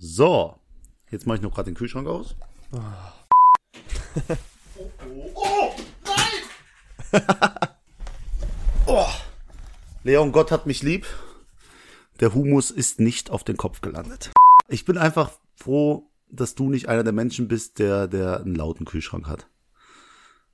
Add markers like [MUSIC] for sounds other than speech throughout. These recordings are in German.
So, jetzt mache ich noch gerade den Kühlschrank aus. Oh, [LAUGHS] oh, oh nein! oh. Leon, Gott hat mich lieb. Der Humus ist nicht auf den Kopf gelandet. Ich bin einfach froh, dass du nicht einer der Menschen bist, der, der einen lauten Kühlschrank hat.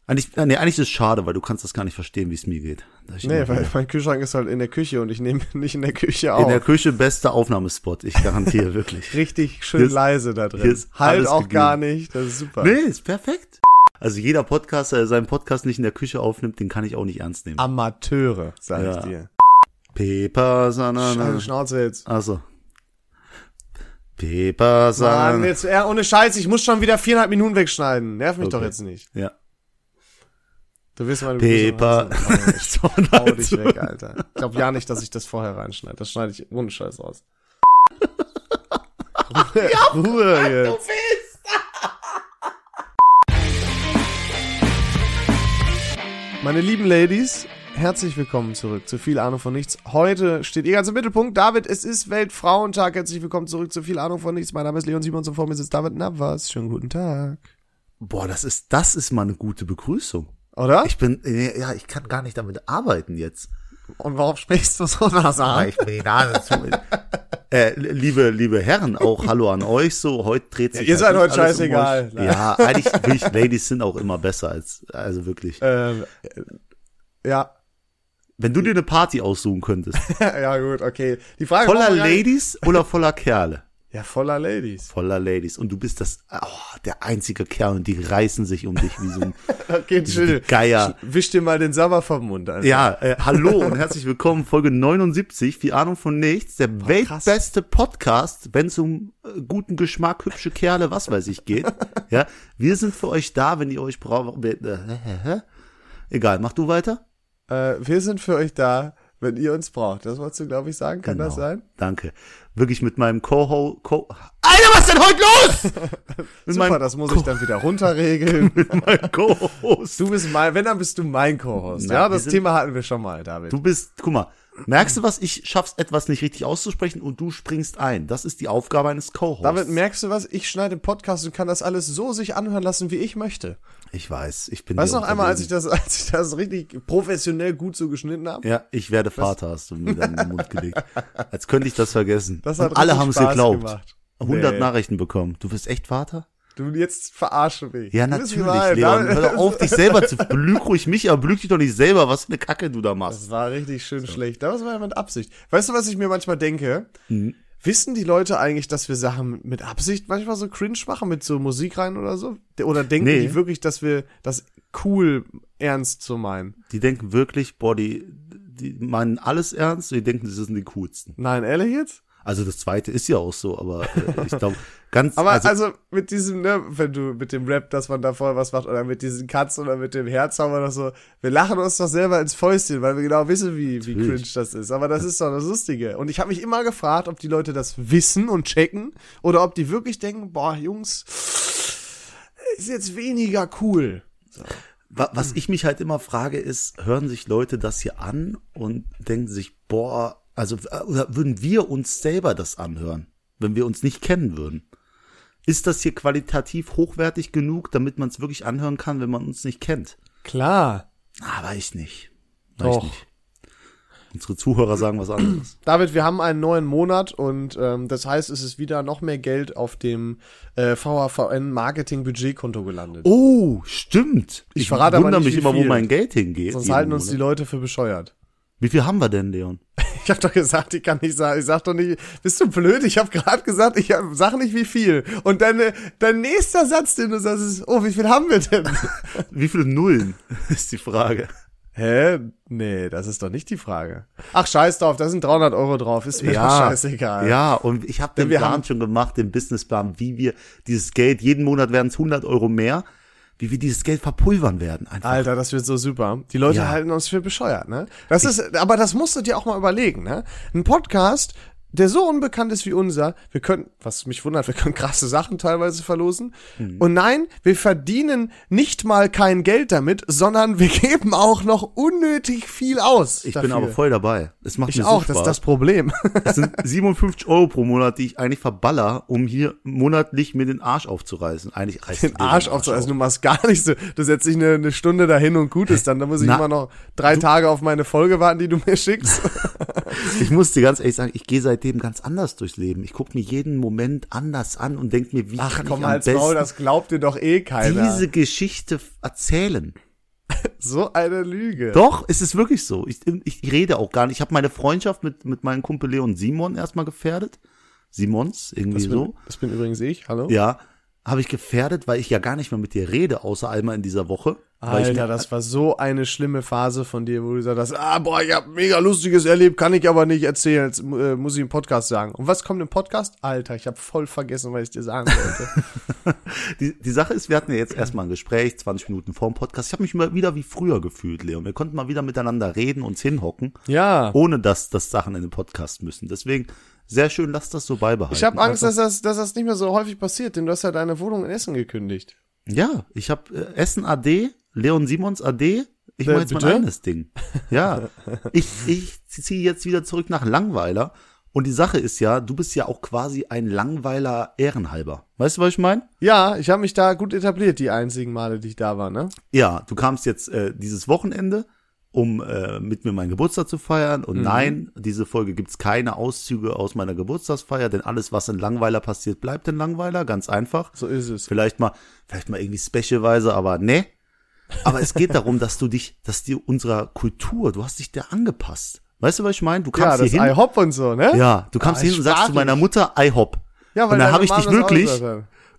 Eigentlich, nee, eigentlich ist es schade, weil du kannst das gar nicht verstehen, wie es mir geht. Nee, weil mein Kühlschrank ist halt in der Küche und ich nehme [LAUGHS] nicht in der Küche auf. In der Küche bester Aufnahmespot, ich garantiere [LAUGHS] wirklich. Richtig schön leise da drin. Halt auch gegeben. gar nicht, das ist super. Nee, ist perfekt. Also jeder Podcaster, der seinen Podcast nicht in der Küche aufnimmt, den kann ich auch nicht ernst nehmen. Amateure, sag ja. ich dir. Pepa Sanana. Scheiße, Schnauze jetzt. Also. Pepa Sanana. Mann, jetzt, ja, ohne Scheiß, ich muss schon wieder viereinhalb Minuten wegschneiden. Nerv mich okay. doch jetzt nicht. Ja. Du wirst meine Pepa. so Hau dich [LAUGHS] weg, Alter. Ich glaube ja nicht, dass ich das vorher reinschneide. Das schneide ich ohne Scheiß aus. [LAUGHS] Ruhe, ja, Ruhe jetzt. Meine lieben Ladies, herzlich willkommen zurück zu viel Ahnung von nichts. Heute steht ihr ganz im Mittelpunkt. David, es ist Weltfrauentag. Herzlich willkommen zurück zu viel Ahnung von nichts. Mein Name ist Leon Simons und vor mir sitzt David Navas. Schönen guten Tag. Boah, das ist, das ist mal eine gute Begrüßung. Oder? Ich bin, ja, ich kann gar nicht damit arbeiten jetzt. Und warum sprichst du so nasal? Ich bin die Nase zu. [LAUGHS] äh, liebe, liebe Herren, auch Hallo an euch. So, heute dreht sich. Ja, ihr halt seid heute scheißegal. Um ja, eigentlich, wirklich, Ladies sind auch immer besser als, also wirklich. Ähm, ja. Wenn du dir eine Party aussuchen könntest. [LAUGHS] ja, gut, okay. Die Frage voller Ladies oder voller Kerle? Ja, voller Ladies. Voller Ladies. Und du bist das, oh, der einzige Kerl und die reißen sich um dich wie so ein [LAUGHS] okay, chill. Geier. Wisch dir mal den Sabber vom Mund. Alter. Ja, äh, hallo und herzlich willkommen, Folge 79, viel Ahnung von nichts, der Boah, weltbeste Podcast, wenn es um äh, guten Geschmack, hübsche Kerle, was weiß ich geht. [LAUGHS] ja, wir sind für euch da, wenn ihr euch braucht. Äh, Egal, mach du weiter. Äh, wir sind für euch da, wenn ihr uns braucht. Das wolltest du, glaube ich, sagen. Kann genau. das sein? Danke. Wirklich mit meinem Co-Host. Co Alter, was denn heute los? [LAUGHS] Super, das muss ich dann wieder runterregeln. [LAUGHS] mit meinem Co-Host. Du bist mein, wenn, dann bist du mein Co-Host. Ja, das Thema hatten wir schon mal, David. Du bist, guck mal, Merkst du was? Ich schaff's etwas nicht richtig auszusprechen und du springst ein. Das ist die Aufgabe eines Co-Hosts. David, merkst du was? Ich schneide Podcast und kann das alles so sich anhören lassen, wie ich möchte. Ich weiß, ich bin. Weißt du noch einmal, als ich das, [LAUGHS] als ich das richtig professionell gut so geschnitten habe? Ja, ich werde Vater, hast du mir dann in den Mund gelegt. Als könnte ich das vergessen. Das hat und alle haben es geglaubt. Gemacht. 100 nee. Nachrichten bekommen. Du wirst echt Vater? Du jetzt verarsche mich. Ja, natürlich, Leon. Hör doch auf, dich [LAUGHS] selber zu belüg ruhig mich, aber belüg dich doch nicht selber, was für eine Kacke du da machst. Das war richtig schön so. schlecht. Das war ja mit Absicht. Weißt du, was ich mir manchmal denke? Mhm. Wissen die Leute eigentlich, dass wir Sachen mit Absicht manchmal so cringe machen, mit so Musik rein oder so? Oder denken nee. die wirklich, dass wir das cool ernst zu meinen? Die denken wirklich, boah, die, die meinen alles ernst, die denken, sie sind die coolsten. Nein, ehrlich jetzt? Also das zweite ist ja auch so, aber äh, ich glaube, ganz. [LAUGHS] aber also, also, mit diesem, ne, wenn du mit dem Rap, dass man da voll was macht, oder mit diesen Cuts oder mit dem Herzhauber oder so, wir lachen uns doch selber ins Fäustchen, weil wir genau wissen, wie, wie cringe das ist. Aber das ist doch das Lustige. Und ich habe mich immer gefragt, ob die Leute das wissen und checken oder ob die wirklich denken, boah, Jungs, ist jetzt weniger cool. So. Was ich mich halt immer frage, ist, hören sich Leute das hier an und denken sich, boah, also oder würden wir uns selber das anhören, wenn wir uns nicht kennen würden? Ist das hier qualitativ hochwertig genug, damit man es wirklich anhören kann, wenn man uns nicht kennt? Klar. Ah, weiß nicht. Weiß Doch. nicht. Unsere Zuhörer sagen was anderes. [CLEARS THROAT] David, wir haben einen neuen Monat und ähm, das heißt, es ist wieder noch mehr Geld auf dem äh, VHVN Marketing Budgetkonto gelandet. Oh, stimmt. Ich, ich verrate wundere mich immer, wo mein Geld hingeht. Sonst halten uns Monat. die Leute für bescheuert. Wie viel haben wir denn, Leon? Ich habe doch gesagt, ich kann nicht sagen. Ich sag doch nicht, bist du blöd? Ich habe gerade gesagt, ich hab, sag nicht wie viel. Und dann dein nächster Satz, den du sagst, ist, oh, wie viel haben wir denn? [LAUGHS] wie viele Nullen [LAUGHS] ist die Frage. Hä? Nee, das ist doch nicht die Frage. Ach, scheiß drauf, da sind 300 Euro drauf, ist mir ja, scheißegal. Ja, und ich habe den Plan haben, schon gemacht, den Businessplan, wie wir dieses Geld, jeden Monat werden es 100 Euro mehr, wie wir dieses Geld verpulvern werden. Einfach. Alter, das wird so super. Die Leute ja. halten uns für bescheuert, ne? Das ich, ist, aber das musst du dir auch mal überlegen, ne? Ein Podcast, der so unbekannt ist wie unser, wir können, was mich wundert, wir können krasse Sachen teilweise verlosen. Mhm. Und nein, wir verdienen nicht mal kein Geld damit, sondern wir [LAUGHS] geben auch noch unnötig viel aus. Ich dafür. bin aber voll dabei. Es macht Ich mir auch, so das Spaß. ist das Problem. Das sind [LAUGHS] 57 Euro pro Monat, die ich eigentlich verballer, um hier monatlich mir den Arsch aufzureißen. Eigentlich reißt den dir Arsch auf. Also du machst gar nichts. Du, du setzt dich eine, eine Stunde dahin und gut ist dann. Da muss ich Na, immer noch drei Tage auf meine Folge warten, die du mir schickst. [LAUGHS] Ich muss dir ganz ehrlich sagen, ich gehe seitdem ganz anders durchs Leben. Ich gucke mir jeden Moment anders an und denke mir, wie Ach kann komm, ich am als besten Maul, das glaubt dir doch eh keiner. diese Geschichte erzählen. [LAUGHS] so eine Lüge. Doch, es ist wirklich so. Ich, ich rede auch gar nicht. Ich habe meine Freundschaft mit, mit meinem Kumpel Leon Simon erstmal gefährdet. Simons, irgendwie das, bin, so. das bin übrigens ich. Hallo? Ja, habe ich gefährdet, weil ich ja gar nicht mehr mit dir rede, außer einmal in dieser Woche. Weil ich Alter, das war so eine schlimme Phase von dir, wo du gesagt hast, ah, boah, ich hab mega Lustiges erlebt, kann ich aber nicht erzählen, jetzt, äh, muss ich im Podcast sagen. Und was kommt im Podcast? Alter, ich habe voll vergessen, was ich dir sagen wollte. [LAUGHS] Die, die Sache ist, wir hatten ja jetzt erstmal ein Gespräch, 20 Minuten vor dem Podcast. Ich habe mich mal wieder wie früher gefühlt, Leon. Wir konnten mal wieder miteinander reden, uns hinhocken, ja. ohne dass das Sachen in den Podcast müssen. Deswegen sehr schön, lass das so beibehalten. Ich habe Angst, Einfach- dass das, dass das nicht mehr so häufig passiert, denn du hast ja deine Wohnung in Essen gekündigt. Ja, ich habe äh, Essen AD, Leon Simons AD. Ich Äh, mache jetzt mein bitte? eigenes Ding. Ja, [LAUGHS] ich, ich ziehe jetzt wieder zurück nach Langweiler. Und die Sache ist ja, du bist ja auch quasi ein Langweiler Ehrenhalber. Weißt du, was ich meine? Ja, ich habe mich da gut etabliert, die einzigen Male, die ich da war, ne? Ja, du kamst jetzt äh, dieses Wochenende, um äh, mit mir meinen Geburtstag zu feiern. Mhm. Und nein, diese Folge gibt's keine Auszüge aus meiner Geburtstagsfeier, denn alles, was in Langweiler passiert, bleibt in Langweiler, ganz einfach. So ist es. Vielleicht mal, vielleicht mal irgendwie specialweise, aber ne. Aber es geht darum, dass du dich, dass dir unserer Kultur, du hast dich der angepasst. Weißt du, was ich meine? Du Ja, kamst das hier hin. IHOP und so, ne? Ja, du kamst Ah, hier hin und sagst zu meiner Mutter IHOP. Ja, und dann habe ich dich wirklich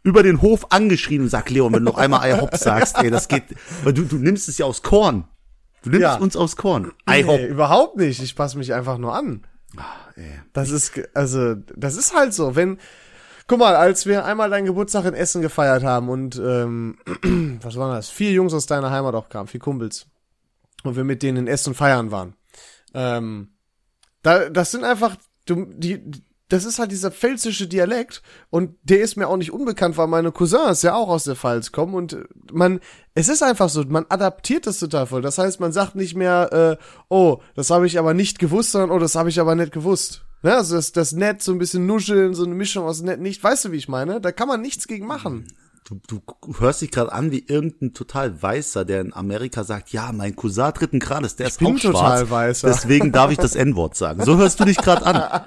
über den Hof angeschrien und sag, Leon, wenn du noch einmal IHOP sagst, ey, das geht, weil du, du nimmst es ja aus Korn. Du nimmst Ja. uns aus Korn. IHOP. Nee, überhaupt nicht. Ich passe mich einfach nur an. Das ist, also, das ist halt so. Wenn, guck mal, als wir einmal deinen Geburtstag in Essen gefeiert haben und, ähm, [CLEARS THROAT] was war das? Vier Jungs aus deiner Heimat auch kamen, vier Kumpels. Und wir mit denen in Essen feiern waren. Ähm, da, das sind einfach, du, die, das ist halt dieser pfälzische Dialekt und der ist mir auch nicht unbekannt, weil meine Cousins ja auch aus der Pfalz kommen und man, es ist einfach so, man adaptiert das total voll. Das heißt, man sagt nicht mehr, äh, oh, das habe ich aber nicht gewusst, sondern oh, das habe ich aber nicht gewusst. Ne? Also das, das nett, so ein bisschen nuscheln, so eine Mischung aus nett, nicht, weißt du, wie ich meine? Da kann man nichts gegen machen. Du, du hörst dich gerade an wie irgendein total Weißer, der in Amerika sagt, ja, mein Cousin dritten Grades, der ist bin auch schwarz. total Weißer. Deswegen darf ich das N-Wort sagen. So hörst du dich gerade an.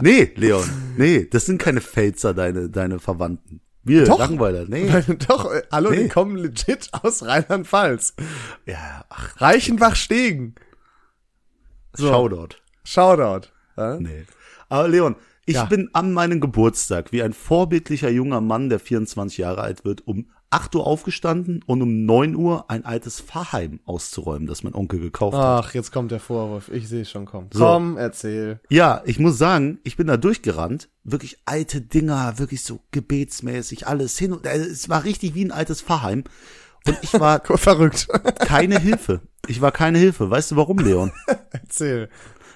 Nee, Leon, nee, das sind keine Pfälzer, deine, deine Verwandten. Wir, Doch. Langweiler, nee. [LAUGHS] Doch, äh, hallo, Nee. die kommen legit aus Rheinland-Pfalz. Ja, ach, Reichenbach-Stegen. Shoutout. Shoutout. Ja? Nee. Aber Leon, ich Ja. bin an meinem Geburtstag wie ein vorbildlicher junger Mann, der 24 Jahre alt wird, um 8 Uhr aufgestanden und um 9 Uhr ein altes Pfarrheim auszuräumen, das mein Onkel gekauft hat. Ach, jetzt kommt der Vorwurf. Ich sehe schon kommen. So. Komm, erzähl. Ja, ich muss sagen, ich bin da durchgerannt, wirklich alte Dinger, wirklich so gebetsmäßig, alles hin und äh, es war richtig wie ein altes Pfarrheim. Und ich war [LAUGHS] Verrückt. keine Hilfe. Ich war keine Hilfe. Weißt du warum, Leon? [LAUGHS] erzähl.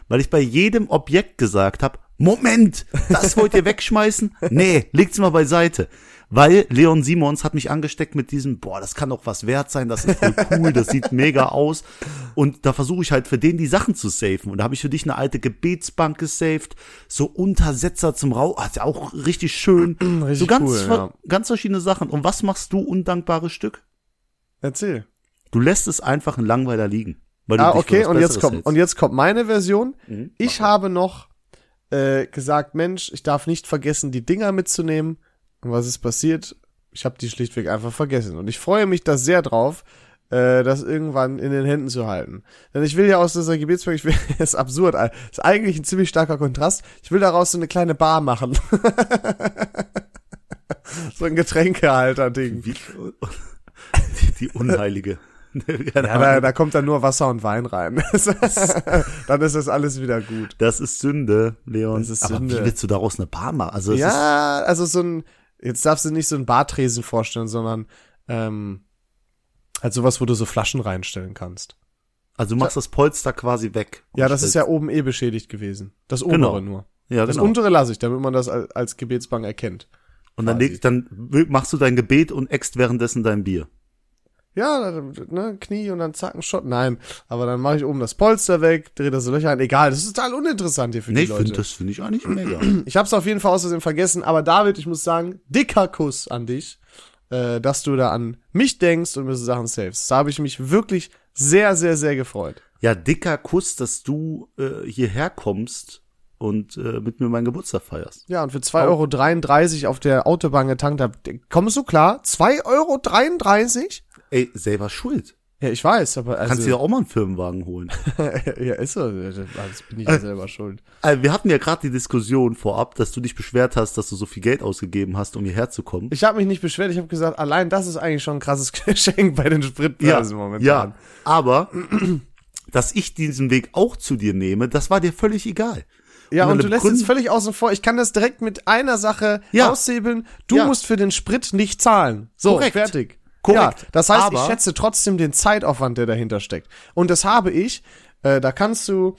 Weil ich bei jedem Objekt gesagt habe, Moment, das wollt ihr wegschmeißen? Nee, legt's mal beiseite. Weil Leon Simons hat mich angesteckt mit diesem, boah, das kann doch was wert sein, das ist voll cool, das sieht mega aus. Und da versuche ich halt für den die Sachen zu safen. Und da habe ich für dich eine alte Gebetsbank gesaved, so Untersetzer zum Rauch, ah, ja auch richtig schön. [CLEARS THROAT] Richtig so ganz, cool, ja. ganz verschiedene Sachen. Und was machst du, undankbares Stück? Erzähl. Du lässt es einfach in Langweiler liegen. Ah, okay, und jetzt kommt, hältst. und jetzt kommt meine Version. Mhm, Ich habe noch äh, gesagt, Mensch, ich darf nicht vergessen, die Dinger mitzunehmen. Und was ist passiert? Ich habe die schlichtweg einfach vergessen. Und ich freue mich da sehr drauf, äh, das irgendwann in den Händen zu halten. Denn ich will ja aus dieser Gebetsbank, ich will, [LAUGHS] das ist absurd, das ist eigentlich ein ziemlich starker Kontrast. Ich will daraus so eine kleine Bar machen. [LAUGHS] so ein Getränkehalter-Ding. [LAUGHS] Die, die Unheilige. [LAUGHS] Ja, da, da kommt dann nur Wasser und Wein rein. [LAUGHS] dann ist das alles wieder gut. das ist Sünde, Leon. Das ist Aber Sünde. wie willst du daraus eine Bar machen? Also Ja, also so ein, jetzt darfst du nicht so ein Bartresen vorstellen, sondern ähm, halt sowas, wo du so Flaschen reinstellen kannst. also du machst das Polster quasi weg. Ja, das ist ja oben eh beschädigt gewesen. Das obere Genau. nur. Ja, Das genau. untere lasse ich, damit man das als, als Gebetsbank erkennt. Und dann, leg, dann machst du dein Gebet und äxt währenddessen dein Bier. Ja, ne, Knie und dann zack, ein Shot. Nein, aber dann mache ich oben das Polster weg, drehe das Löcher ein. Egal, das ist total uninteressant hier für Nee, die ich Leute. finde, das finde ich eigentlich mega. [CLEARS THROAT] Ich habe es auf jeden Fall aus Versehen vergessen, aber David, ich muss sagen, dicker Kuss an dich, äh, dass du da an mich denkst und mir so Sachen savest. Da habe ich mich wirklich sehr, sehr, sehr gefreut. ja, dicker Kuss, dass du äh, hierher kommst und äh, mit mir meinen Geburtstag feierst. Ja, und für 2,33 Euro auf der Autobahn getankt hab, kommst du klar? 2,33 Euro? Ey, selber schuld. Ja, ich weiß, aber also, Kannst dir auch mal einen Firmenwagen holen. [LAUGHS] ja, ist so, das bin ich ja selber schuld. Also wir hatten ja gerade die Diskussion vorab, dass du dich beschwert hast, dass du so viel Geld ausgegeben hast, um hierher zu kommen. Ich habe mich nicht beschwert, ich habe gesagt, allein das ist eigentlich schon ein krasses [LAUGHS] Geschenk bei den Spritpreisen momentan. ja, aber [CLEARS THROAT] dass ich diesen Weg auch zu dir nehme, das war dir völlig egal. Ja, Und und du lässt jetzt völlig außen vor. Ich kann das direkt mit einer Sache Ja. aushebeln. Du Ja. musst für den Sprit nicht zahlen. So, Korrekt. fertig. Korrekt. Ja, das heißt, Aber- ich schätze trotzdem den Zeitaufwand, der dahinter steckt. Und das habe ich. Äh, da kannst du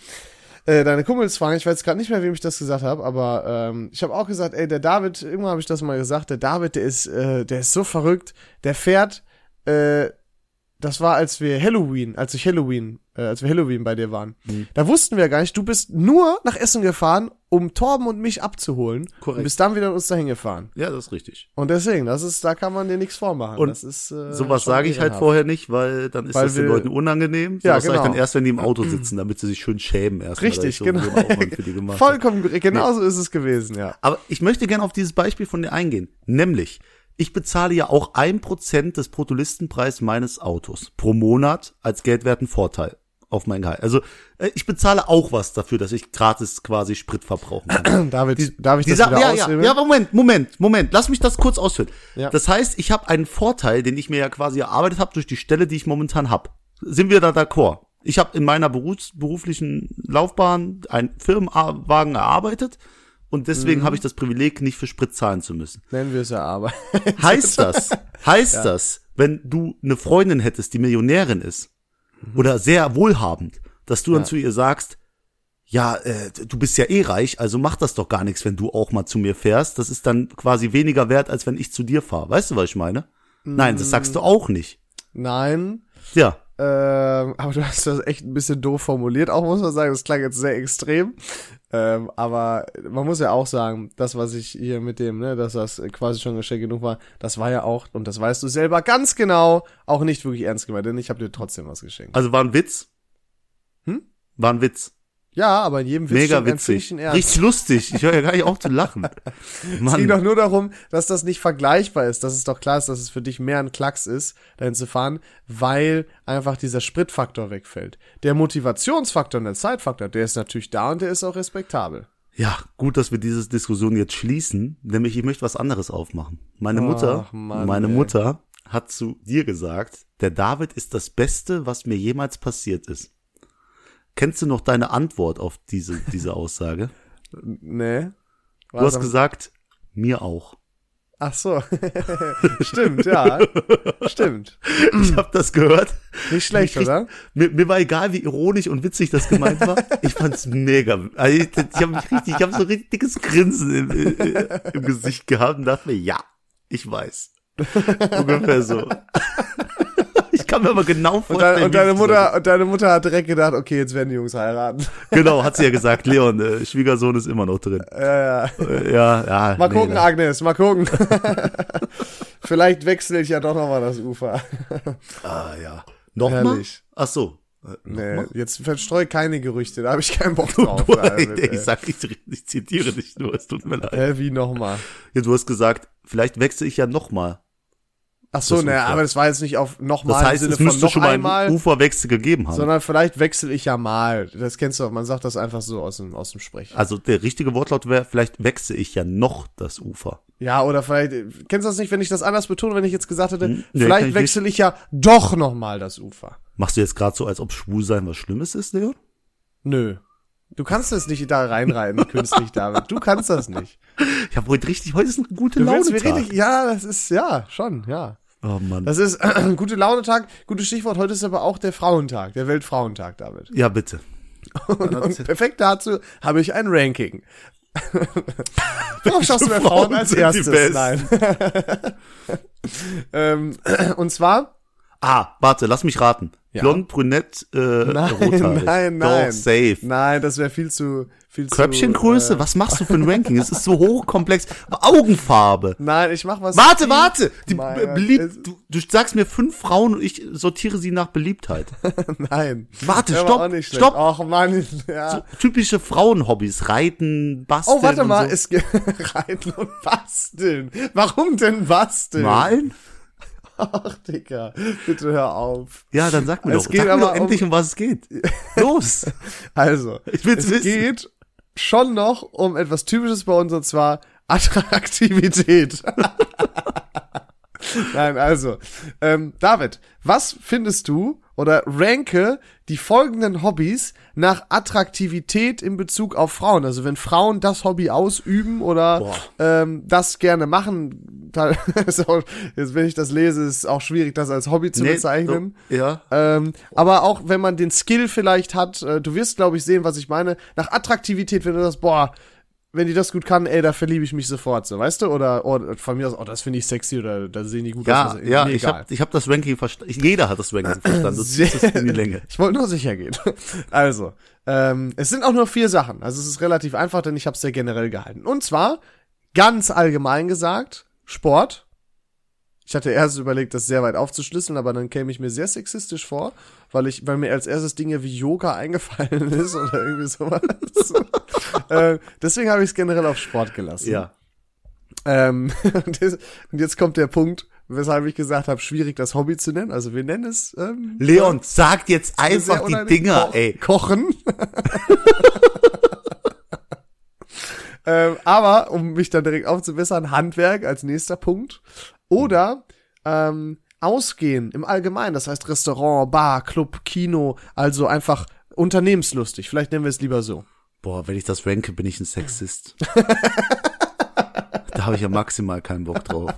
äh, deine Kumpels fragen. Ich weiß gerade nicht mehr, wem ich das gesagt habe, aber ähm, ich habe auch gesagt, ey, der David, irgendwann habe ich das mal gesagt, der David, der ist, äh, der ist so verrückt. Der fährt. Äh, das war, als wir Halloween, als ich Halloween, äh, als wir Halloween bei dir waren. Mhm. Da wussten wir gar nicht, du bist nur nach Essen gefahren, um Torben und mich abzuholen. Korrekt. Und bist dann wieder uns dahin gefahren. Ja, das ist richtig. Und deswegen, das ist, da kann man dir nichts vormachen. Und das ist, äh, Sowas sage ich halt vorher nicht, weil dann ist Weil das den wir- Leuten unangenehm. Ja, Sowas sage ich genau. dann erst, wenn die im Auto [CLEARS THROAT] sitzen, damit sie sich schön schämen erst. Richtig, so genau. [LAUGHS] so. Vollkommen, korrekt. genauso ist es gewesen, ja. Aber ich möchte gerne auf dieses Beispiel von dir eingehen. Nämlich, ich bezahle ja auch ein Prozent des Bruttolistenpreis meines Autos pro Monat als geldwerten Vorteil auf mein Gehalt. Also äh, ich bezahle auch was dafür, dass ich gratis quasi Sprit verbrauchen kann. [CLEARS THROAT] David, darf ich Die das Sa- wieder ja, ja, aushebeln? ja, Moment, Moment, Moment. Lass mich das kurz ausführen. Ja. Das heißt, ich habe einen Vorteil, den ich mir ja quasi erarbeitet habe durch die Stelle, die ich momentan habe. Sind wir da d'accord? Ich habe in meiner berufs beruflichen Laufbahn einen Firmenwagen erarbeitet und deswegen Mhm. habe ich das Privileg, nicht für Sprit zahlen zu müssen. Nennen wir es ja aber. Heißt das, heißt das, wenn du eine Freundin hättest, die Millionärin ist oder sehr wohlhabend, dass du dann Ja. zu ihr sagst, ja, äh, du bist ja eh reich, also mach das doch gar nichts, wenn du auch mal zu mir fährst. Das ist dann quasi weniger wert, als wenn ich zu dir fahre. Weißt du, was ich meine? Nein, das sagst du auch nicht. Nein. Ja, Ähm, aber du hast das echt ein bisschen doof formuliert, auch muss man sagen. Das klang jetzt sehr extrem. Ähm, aber man muss ja auch sagen, das, was ich hier mit dem, ne, dass das quasi schon Geschenk genug war, das war ja auch, und das weißt du selber ganz genau, auch nicht wirklich ernst gemeint, denn ich habe dir trotzdem was geschenkt. also war ein Witz. Hm? War ein Witz. Ja, aber in jedem Witz Mega witzig. Ernst. Richtig lustig. Ich höre ja gar nicht auf zu lachen. [LAUGHS] Es ging Mann. doch nur darum, dass das nicht vergleichbar ist, dass es doch klar ist, dass es für dich mehr ein Klacks ist, dahin zu fahren, weil einfach dieser Spritfaktor wegfällt. Der Motivationsfaktor und der Zeitfaktor, der ist natürlich da und der ist auch respektabel. Ja, gut, dass wir diese Diskussion jetzt schließen, nämlich ich möchte was anderes aufmachen. Meine Ach, Mutter, Mann, meine ey. Mutter hat zu dir gesagt, der David ist das Beste, was mir jemals passiert ist. Kennst du noch deine Antwort auf diese, diese Aussage? Nee. Du hast gesagt, mir auch. Ach so. [LAUGHS] Stimmt, ja. Stimmt. Ich habe das gehört. Nicht schlecht, Ich- oder? Mir, mir war egal, wie ironisch und witzig das gemeint war. Ich fand's mega. Also ich ich habe richtig, ich habe so ein richtig dickes Grinsen im, im Gesicht gehabt und dachte mir, ja, ich weiß. Ungefähr so. Ich kann mir aber genau Und, vorstellen. und deine es Mutter, und deine Mutter hat direkt gedacht, okay, jetzt werden die Jungs heiraten. Genau, hat sie ja gesagt, Leon, äh, Schwiegersohn ist immer noch drin. Ja, ja. Äh, ja, ja. Mal nee, gucken, da- Agnes, mal gucken. [LAUGHS] Vielleicht wechsle ich ja doch noch mal das Ufer. Ah, ja. Nochmal? Ach so. Äh, Nee, nochmal? jetzt verstreu keine Gerüchte, da habe ich keinen Bock [LAUGHS] drauf. David, ich ey. sag, ich, ich zitiere dich nur, es tut mir leid. Hä, wie nochmal? Ja, du hast gesagt, vielleicht wechsle ich ja nochmal. Ach so, ne, aber das war jetzt nicht auf nochmal Das heißt, es Sinne von müsste noch schon mal einmal, einen Uferwechsel gegeben haben. sondern vielleicht wechsle ich ja mal. Das kennst du auch, man sagt das einfach so aus dem, aus dem Sprech. Also der richtige Wortlaut wäre, vielleicht wechsle ich ja noch das Ufer. Ja, oder vielleicht, kennst du das nicht, wenn ich das anders betone, wenn ich jetzt gesagt hätte, Hm, nee, vielleicht ich wechsle ich ja doch nochmal das Ufer. Machst du jetzt gerade so, als ob schwul sein was Schlimmes ist, Leon? Nö. Du kannst das nicht da reinreiten, [LAUGHS] künstlich, David. Du kannst das nicht. Ich habe heute richtig, heute ist ein gute Laune ja, das ist, ja, schon, ja. Oh Mann. Das ist äh, [CLEARS THROAT] gute Launetag, gutes Stichwort. Heute ist aber auch der Frauentag, der Weltfrauentag, David. ja, bitte. [LAUGHS] Und, und perfekt dazu habe ich ein Ranking. [LAUGHS] Worauf schaust du bei Frauen Frauen als erstes? Nein. [LAUGHS] ähm, [CLEARS THROAT] und zwar, Ah, warte, lass mich raten. Ja. Blond, brünett, äh, nein, rothaarig. nein, Doch, nein. safe. Nein, das wäre viel zu, viel Köpfchengröße? zu. Äh, Was machst du für ein Ranking? Es ist so hochkomplex. Augenfarbe. nein, ich mach was. Warte, warte! Die Mein be- Gott, beliebt, es- du, du sagst mir fünf Frauen und ich sortiere sie nach Beliebtheit. [LAUGHS] Nein. Warte, stopp, stopp. Ach Mann, ja. So typische Frauenhobbys. Reiten, basteln. Oh, warte mal, so. es geht [LAUGHS] reiten und basteln. Warum denn basteln? Malen? Ach, Digga, bitte hör auf. Ja, dann sag mir Es doch. geht sag mir aber doch um- endlich, um was es geht. Los! [LAUGHS] Also, Ich will's es wissen. geht schon noch um etwas Typisches bei uns und zwar Attraktivität. [LAUGHS] Nein, also, ähm, David, was findest du oder ranke die folgenden Hobbys nach Attraktivität in Bezug auf Frauen? Also wenn Frauen das Hobby ausüben oder Boah. ähm, das gerne machen, [LAUGHS] auch, jetzt wenn ich das lese, ist auch schwierig, das als Hobby zu bezeichnen. so, ja. Ähm, aber auch wenn man den Skill vielleicht hat, äh, du wirst, glaube ich, sehen, was ich meine. Nach Attraktivität, wenn du das, boah, wenn die das gut kann, ey, da verliebe ich mich sofort, so, weißt du? Oder, oder von mir aus, oh, das finde ich sexy oder da sehen die gut Ja, aus. ja, ich habe ich hab das Ranking verstanden. Jeder hat das Ranking [LAUGHS] verstanden. Das Sehr- ist das in die Länge. Ich wollte nur sicher gehen. [LAUGHS] Also, ähm, es sind auch nur vier Sachen. Also es ist relativ einfach, denn ich habe es sehr generell gehalten. Und zwar, ganz allgemein gesagt, Sport. Ich hatte erst überlegt, das sehr weit aufzuschlüsseln, aber dann käme ich mir sehr sexistisch vor, weil ich, weil mir als erstes Dinge wie Yoga eingefallen [LAUGHS] ist oder irgendwie sowas. Äh, deswegen habe ich es generell auf Sport gelassen. Ja. Ähm, [LAUGHS] und jetzt- und jetzt kommt der Punkt, weshalb ich gesagt habe, schwierig das Hobby zu nennen. Also wir nennen es ähm, Leon, sag jetzt einfach die. Dinger, Ko ey. Kochen. [LAUGHS] ähm, aber, um mich dann direkt aufzubessern, Handwerk als nächster Punkt. Oder ähm, Ausgehen im Allgemeinen, das heißt Restaurant, Bar, Club, Kino, also einfach unternehmenslustig. Vielleicht nennen wir es lieber so. Boah, wenn ich das ranke, bin ich ein Sexist. da habe ich ja maximal keinen Bock drauf.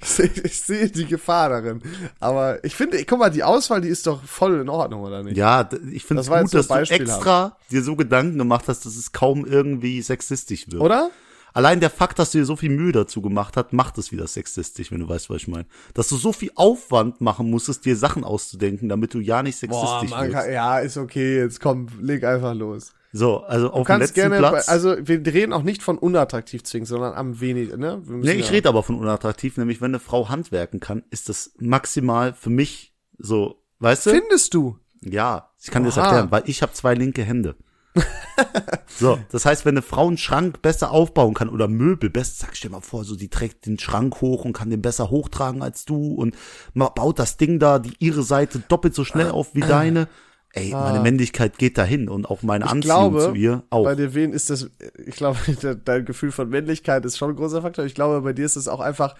Ich sehe ich sehe die Gefahr darin. Aber ich finde, guck mal, die Auswahl, die ist doch voll in Ordnung, oder nicht? Ja, ich finde es gut, dass du extra dir so Gedanken gemacht hast, dass es kaum irgendwie sexistisch wird. Oder? Allein der Fakt, dass du dir so viel Mühe dazu gemacht hast, macht es wieder sexistisch, wenn du weißt, was ich meine. Dass du so viel Aufwand machen musstest, dir Sachen auszudenken, damit du ja nicht Boah, sexistisch kann, wirst. ja, ist okay, jetzt komm, leg einfach los. So, also auf Du dem kannst letzten gerne, Platz. also wir reden auch nicht von unattraktiv zwingen, sondern am wenig, ne? Nee, ich ja- rede aber von unattraktiv, nämlich wenn eine Frau handwerken kann, ist das maximal für mich so, weißt du? Findest du? Ja, ich kann dir das Oha. erklären, weil ich habe zwei linke Hände. [LAUGHS] so, das heißt, wenn eine Frau einen Schrank besser aufbauen kann oder Möbel besser, sag, stell mal vor, so die trägt den Schrank hoch und kann den besser hochtragen als du und baut das Ding da, die ihre Seite doppelt so schnell auf wie deine. Ey, meine Männlichkeit geht dahin und auch meine Anziehung Ah. glaube, zu ihr auch. Bei dir wen ist das, ich glaube, [LAUGHS] de- dein Gefühl von Männlichkeit ist schon ein großer Faktor. Ich glaube, bei dir ist es auch einfach,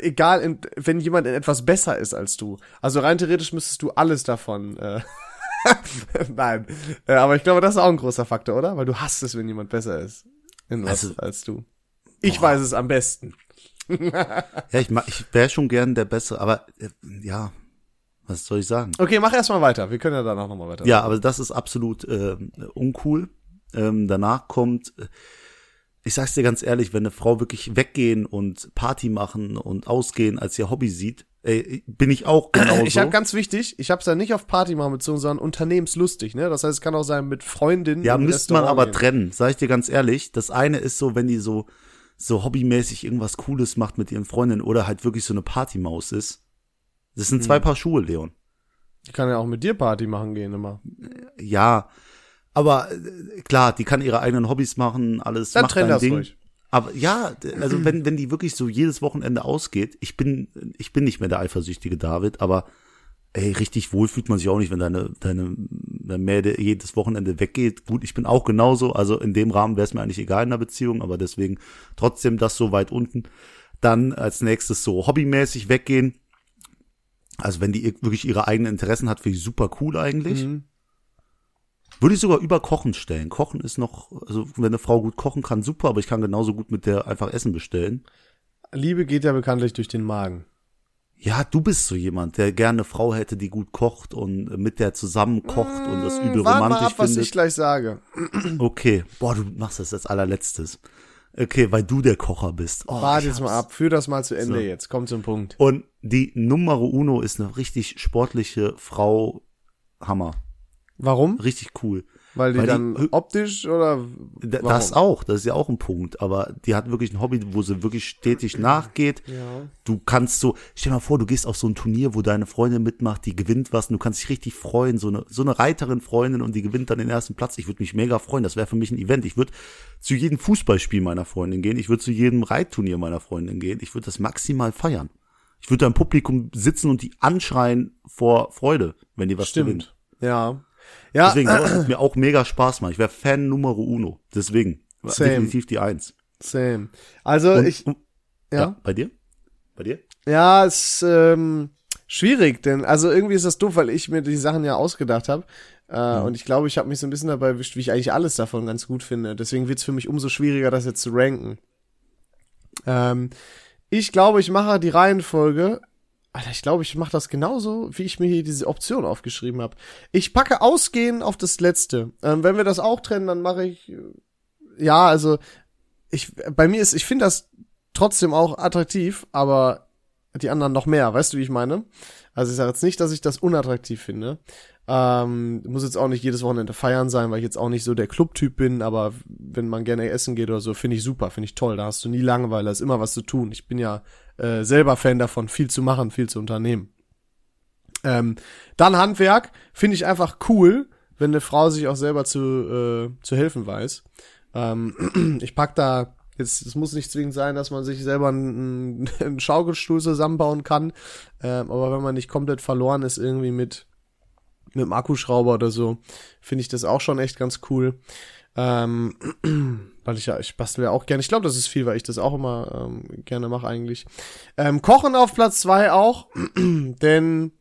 egal, in, wenn jemand in etwas besser ist als du. Also rein theoretisch müsstest du alles davon, äh, [LAUGHS] nein. Äh, aber ich glaube, das ist auch ein großer Faktor, oder? Weil du hasst es, wenn jemand besser ist. In was Also- als du. Ich weiß es am besten. [LAUGHS] Ja, ich, ich wäre schon gern der Bessere, aber äh, ja, was soll ich sagen? Okay, mach erstmal weiter. Wir können ja danach nochmal weiter. Ja, aber das ist absolut äh, uncool. Ähm, danach kommt, äh, ich sag's dir ganz ehrlich, wenn eine Frau wirklich weggehen und Party machen und ausgehen als ihr Hobby sieht, ey, bin ich auch genauso. Ich habe ganz wichtig, ich habe es ja nicht auf Party machen bezogen, sondern unternehmenslustig, ne? Das heißt, es kann auch sein mit Freundinnen. ja, müsste man aber gehen. trennen, sag ich dir ganz ehrlich. Das eine ist so, wenn die so so hobbymäßig irgendwas Cooles macht mit ihren Freundinnen oder halt wirklich so eine Partymaus ist. Das sind zwei Paar Schuhe, Leon. Ich kann ja auch mit dir Party machen gehen immer. Ja, aber äh, klar, die kann ihre eigenen Hobbys machen, alles Dann macht trenn ein das Ding. ruhig. Aber ja, also wenn, wenn die wirklich so jedes Wochenende ausgeht, ich bin, ich bin nicht mehr der eifersüchtige David, aber ey, richtig wohl fühlt man sich auch nicht, wenn deine, deine, deine Mäde jedes Wochenende weggeht. Gut, ich bin auch genauso, also in dem Rahmen wäre es mir eigentlich egal in der Beziehung, aber deswegen trotzdem das so weit unten. Dann als nächstes so hobbymäßig weggehen. Also wenn die ir- wirklich ihre eigenen Interessen hat, finde ich super cool eigentlich. Mhm. Würde ich sogar über Kochen stellen. Kochen ist noch, also wenn eine Frau gut kochen kann, super, aber ich kann genauso gut mit der einfach Essen bestellen. Liebe geht ja bekanntlich durch den Magen. Ja, du bist so jemand, der gerne eine Frau hätte, die gut kocht und mit der zusammen kocht und das übel Warte mal romantisch ab, was findet. ich gleich sage. Okay, boah, du machst das als allerletztes. Okay, weil du der Kocher bist. Oh, Warte jetzt mal ab. Führ das mal zu Ende So. jetzt. Komm zum Punkt. Und die Numero Uno ist eine richtig sportliche Frau. Hammer. Warum? Richtig cool. Weil die Weil die- dann optisch oder warum? Das auch, das ist ja auch ein Punkt. Aber die hat wirklich ein Hobby, wo sie wirklich stetig nachgeht. Ja. Du kannst so, stell dir mal vor, du gehst auf so ein Turnier, wo deine Freundin mitmacht, die gewinnt was und du kannst dich richtig freuen. So eine, so eine Reiterin Freundin und die gewinnt dann den ersten Platz. Ich würde mich mega freuen. Das wäre für mich ein Event. Ich würde zu jedem Fußballspiel meiner Freundin gehen. Ich würde zu jedem Reitturnier meiner Freundin gehen. Ich würde das maximal feiern. Ich würde da im Publikum sitzen und die anschreien vor Freude, wenn die was. Stimmt. Ja. Ja, Deswegen, sowas wird [CLEARS THROAT] mir auch mega Spaß machen. Ich wäre Fan Numero Uno. Deswegen. Same. Definitiv die Eins. same. Also Und, ich, und, ja. ja. Bei dir? Bei dir? Ja, ist ähm, schwierig, denn also irgendwie ist das doof, weil ich mir die Sachen ja ausgedacht habe. Äh, Und ich glaube, ich habe mich so ein bisschen dabei erwischt, wie ich eigentlich alles davon ganz gut finde. Deswegen wird's für mich umso schwieriger, das jetzt zu ranken. Ähm, ich glaube, ich mache die Reihenfolge. Alter, ich glaube, ich mache das genauso, wie ich mir hier diese Option aufgeschrieben habe. Ich packe ausgehend auf das letzte. Ähm, wenn wir das auch trennen, dann mache ich äh, ja, also ich bei mir ist, ich finde das trotzdem auch attraktiv, aber die anderen noch mehr, weißt du, wie ich meine? Also ich sage jetzt nicht, dass ich das unattraktiv finde. Ähm, muss jetzt auch nicht jedes Wochenende feiern sein, weil ich jetzt auch nicht so der Clubtyp bin, aber wenn man gerne essen geht oder so, finde ich super, finde ich toll. Da hast du nie Langeweile, da ist immer was zu tun. Ich bin ja äh, selber Fan davon, viel zu machen, viel zu unternehmen. Ähm, dann Handwerk finde ich einfach cool, wenn eine Frau sich auch selber zu, äh, zu helfen weiß. Ähm, [CLEARS THROAT] ich pack da jetzt, es muss nicht zwingend sein, dass man sich selber einen, [LAUGHS] einen Schaukelstuhl zusammenbauen kann, ähm, aber wenn man nicht komplett verloren ist irgendwie mit mit dem Akkuschrauber oder so, finde ich das auch schon echt ganz cool. Ähm, [CLEARS THROAT] weil ich ja, ich bastel ja auch gerne. Ich glaube, das ist viel, weil ich das auch immer ähm, gerne mache eigentlich. Ähm, Kochen auf Platz zwei auch, [CLEARS THROAT] denn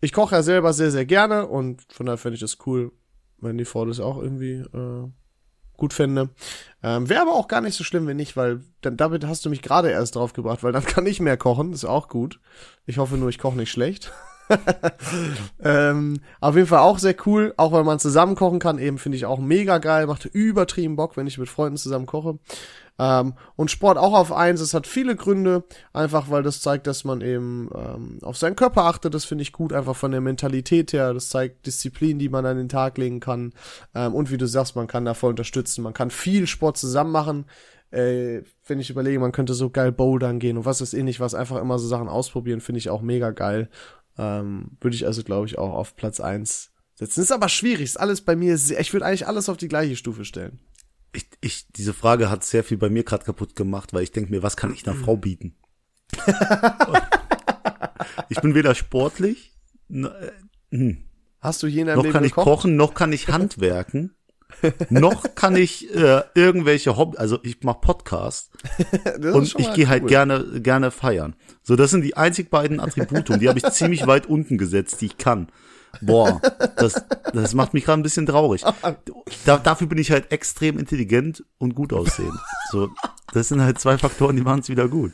ich koche ja selber sehr, sehr gerne und von daher finde ich das cool, wenn die Frau das auch irgendwie äh, gut fände. Ähm, Wäre aber auch gar nicht so schlimm, wenn nicht, weil dann damit hast du mich gerade erst drauf gebracht, weil dann [LAUGHS] kann ich mehr kochen, ist auch gut. Ich hoffe nur, ich koche nicht schlecht. [LAUGHS] ähm, auf jeden Fall auch sehr cool, auch weil man zusammen kochen kann, eben finde ich auch mega geil, macht übertrieben Bock, wenn ich mit Freunden zusammen koche. Ähm, und Sport auch auf eins, es hat viele Gründe, einfach weil das zeigt, dass man eben ähm, auf seinen Körper achtet, das finde ich gut, einfach von der Mentalität her, das zeigt Disziplin, die man an den Tag legen kann. Ähm, und wie du sagst, man kann da voll unterstützen, man kann viel Sport zusammen machen, äh, wenn ich überlege, man könnte so geil bouldern gehen und was ist ähnlich, was einfach immer so Sachen ausprobieren, finde ich auch mega geil, ähm, würde ich also glaube ich auch auf Platz eins setzen. Ist aber schwierig, ist alles bei mir sehr, ich würde eigentlich alles auf die gleiche Stufe stellen. Ich, ich, diese Frage hat sehr viel bei mir gerade kaputt gemacht, weil ich denke mir, was kann ich einer Frau bieten? [LAUGHS] ich bin weder sportlich, äh, hm, Hast du je in deinem noch Leben kann ich gekocht? kochen, noch kann ich handwerken, noch kann ich äh, irgendwelche Hobby, also ich mache Podcast [LAUGHS] und ich gehe halt cool. gerne gerne feiern. So, das sind die einzig beiden Attribute und die habe ich ziemlich weit unten gesetzt, die ich kann. Boah, das, das macht mich gerade ein bisschen traurig. Da, dafür bin ich halt extrem intelligent und gut aussehend. So, das sind halt zwei Faktoren, die machen es wieder gut.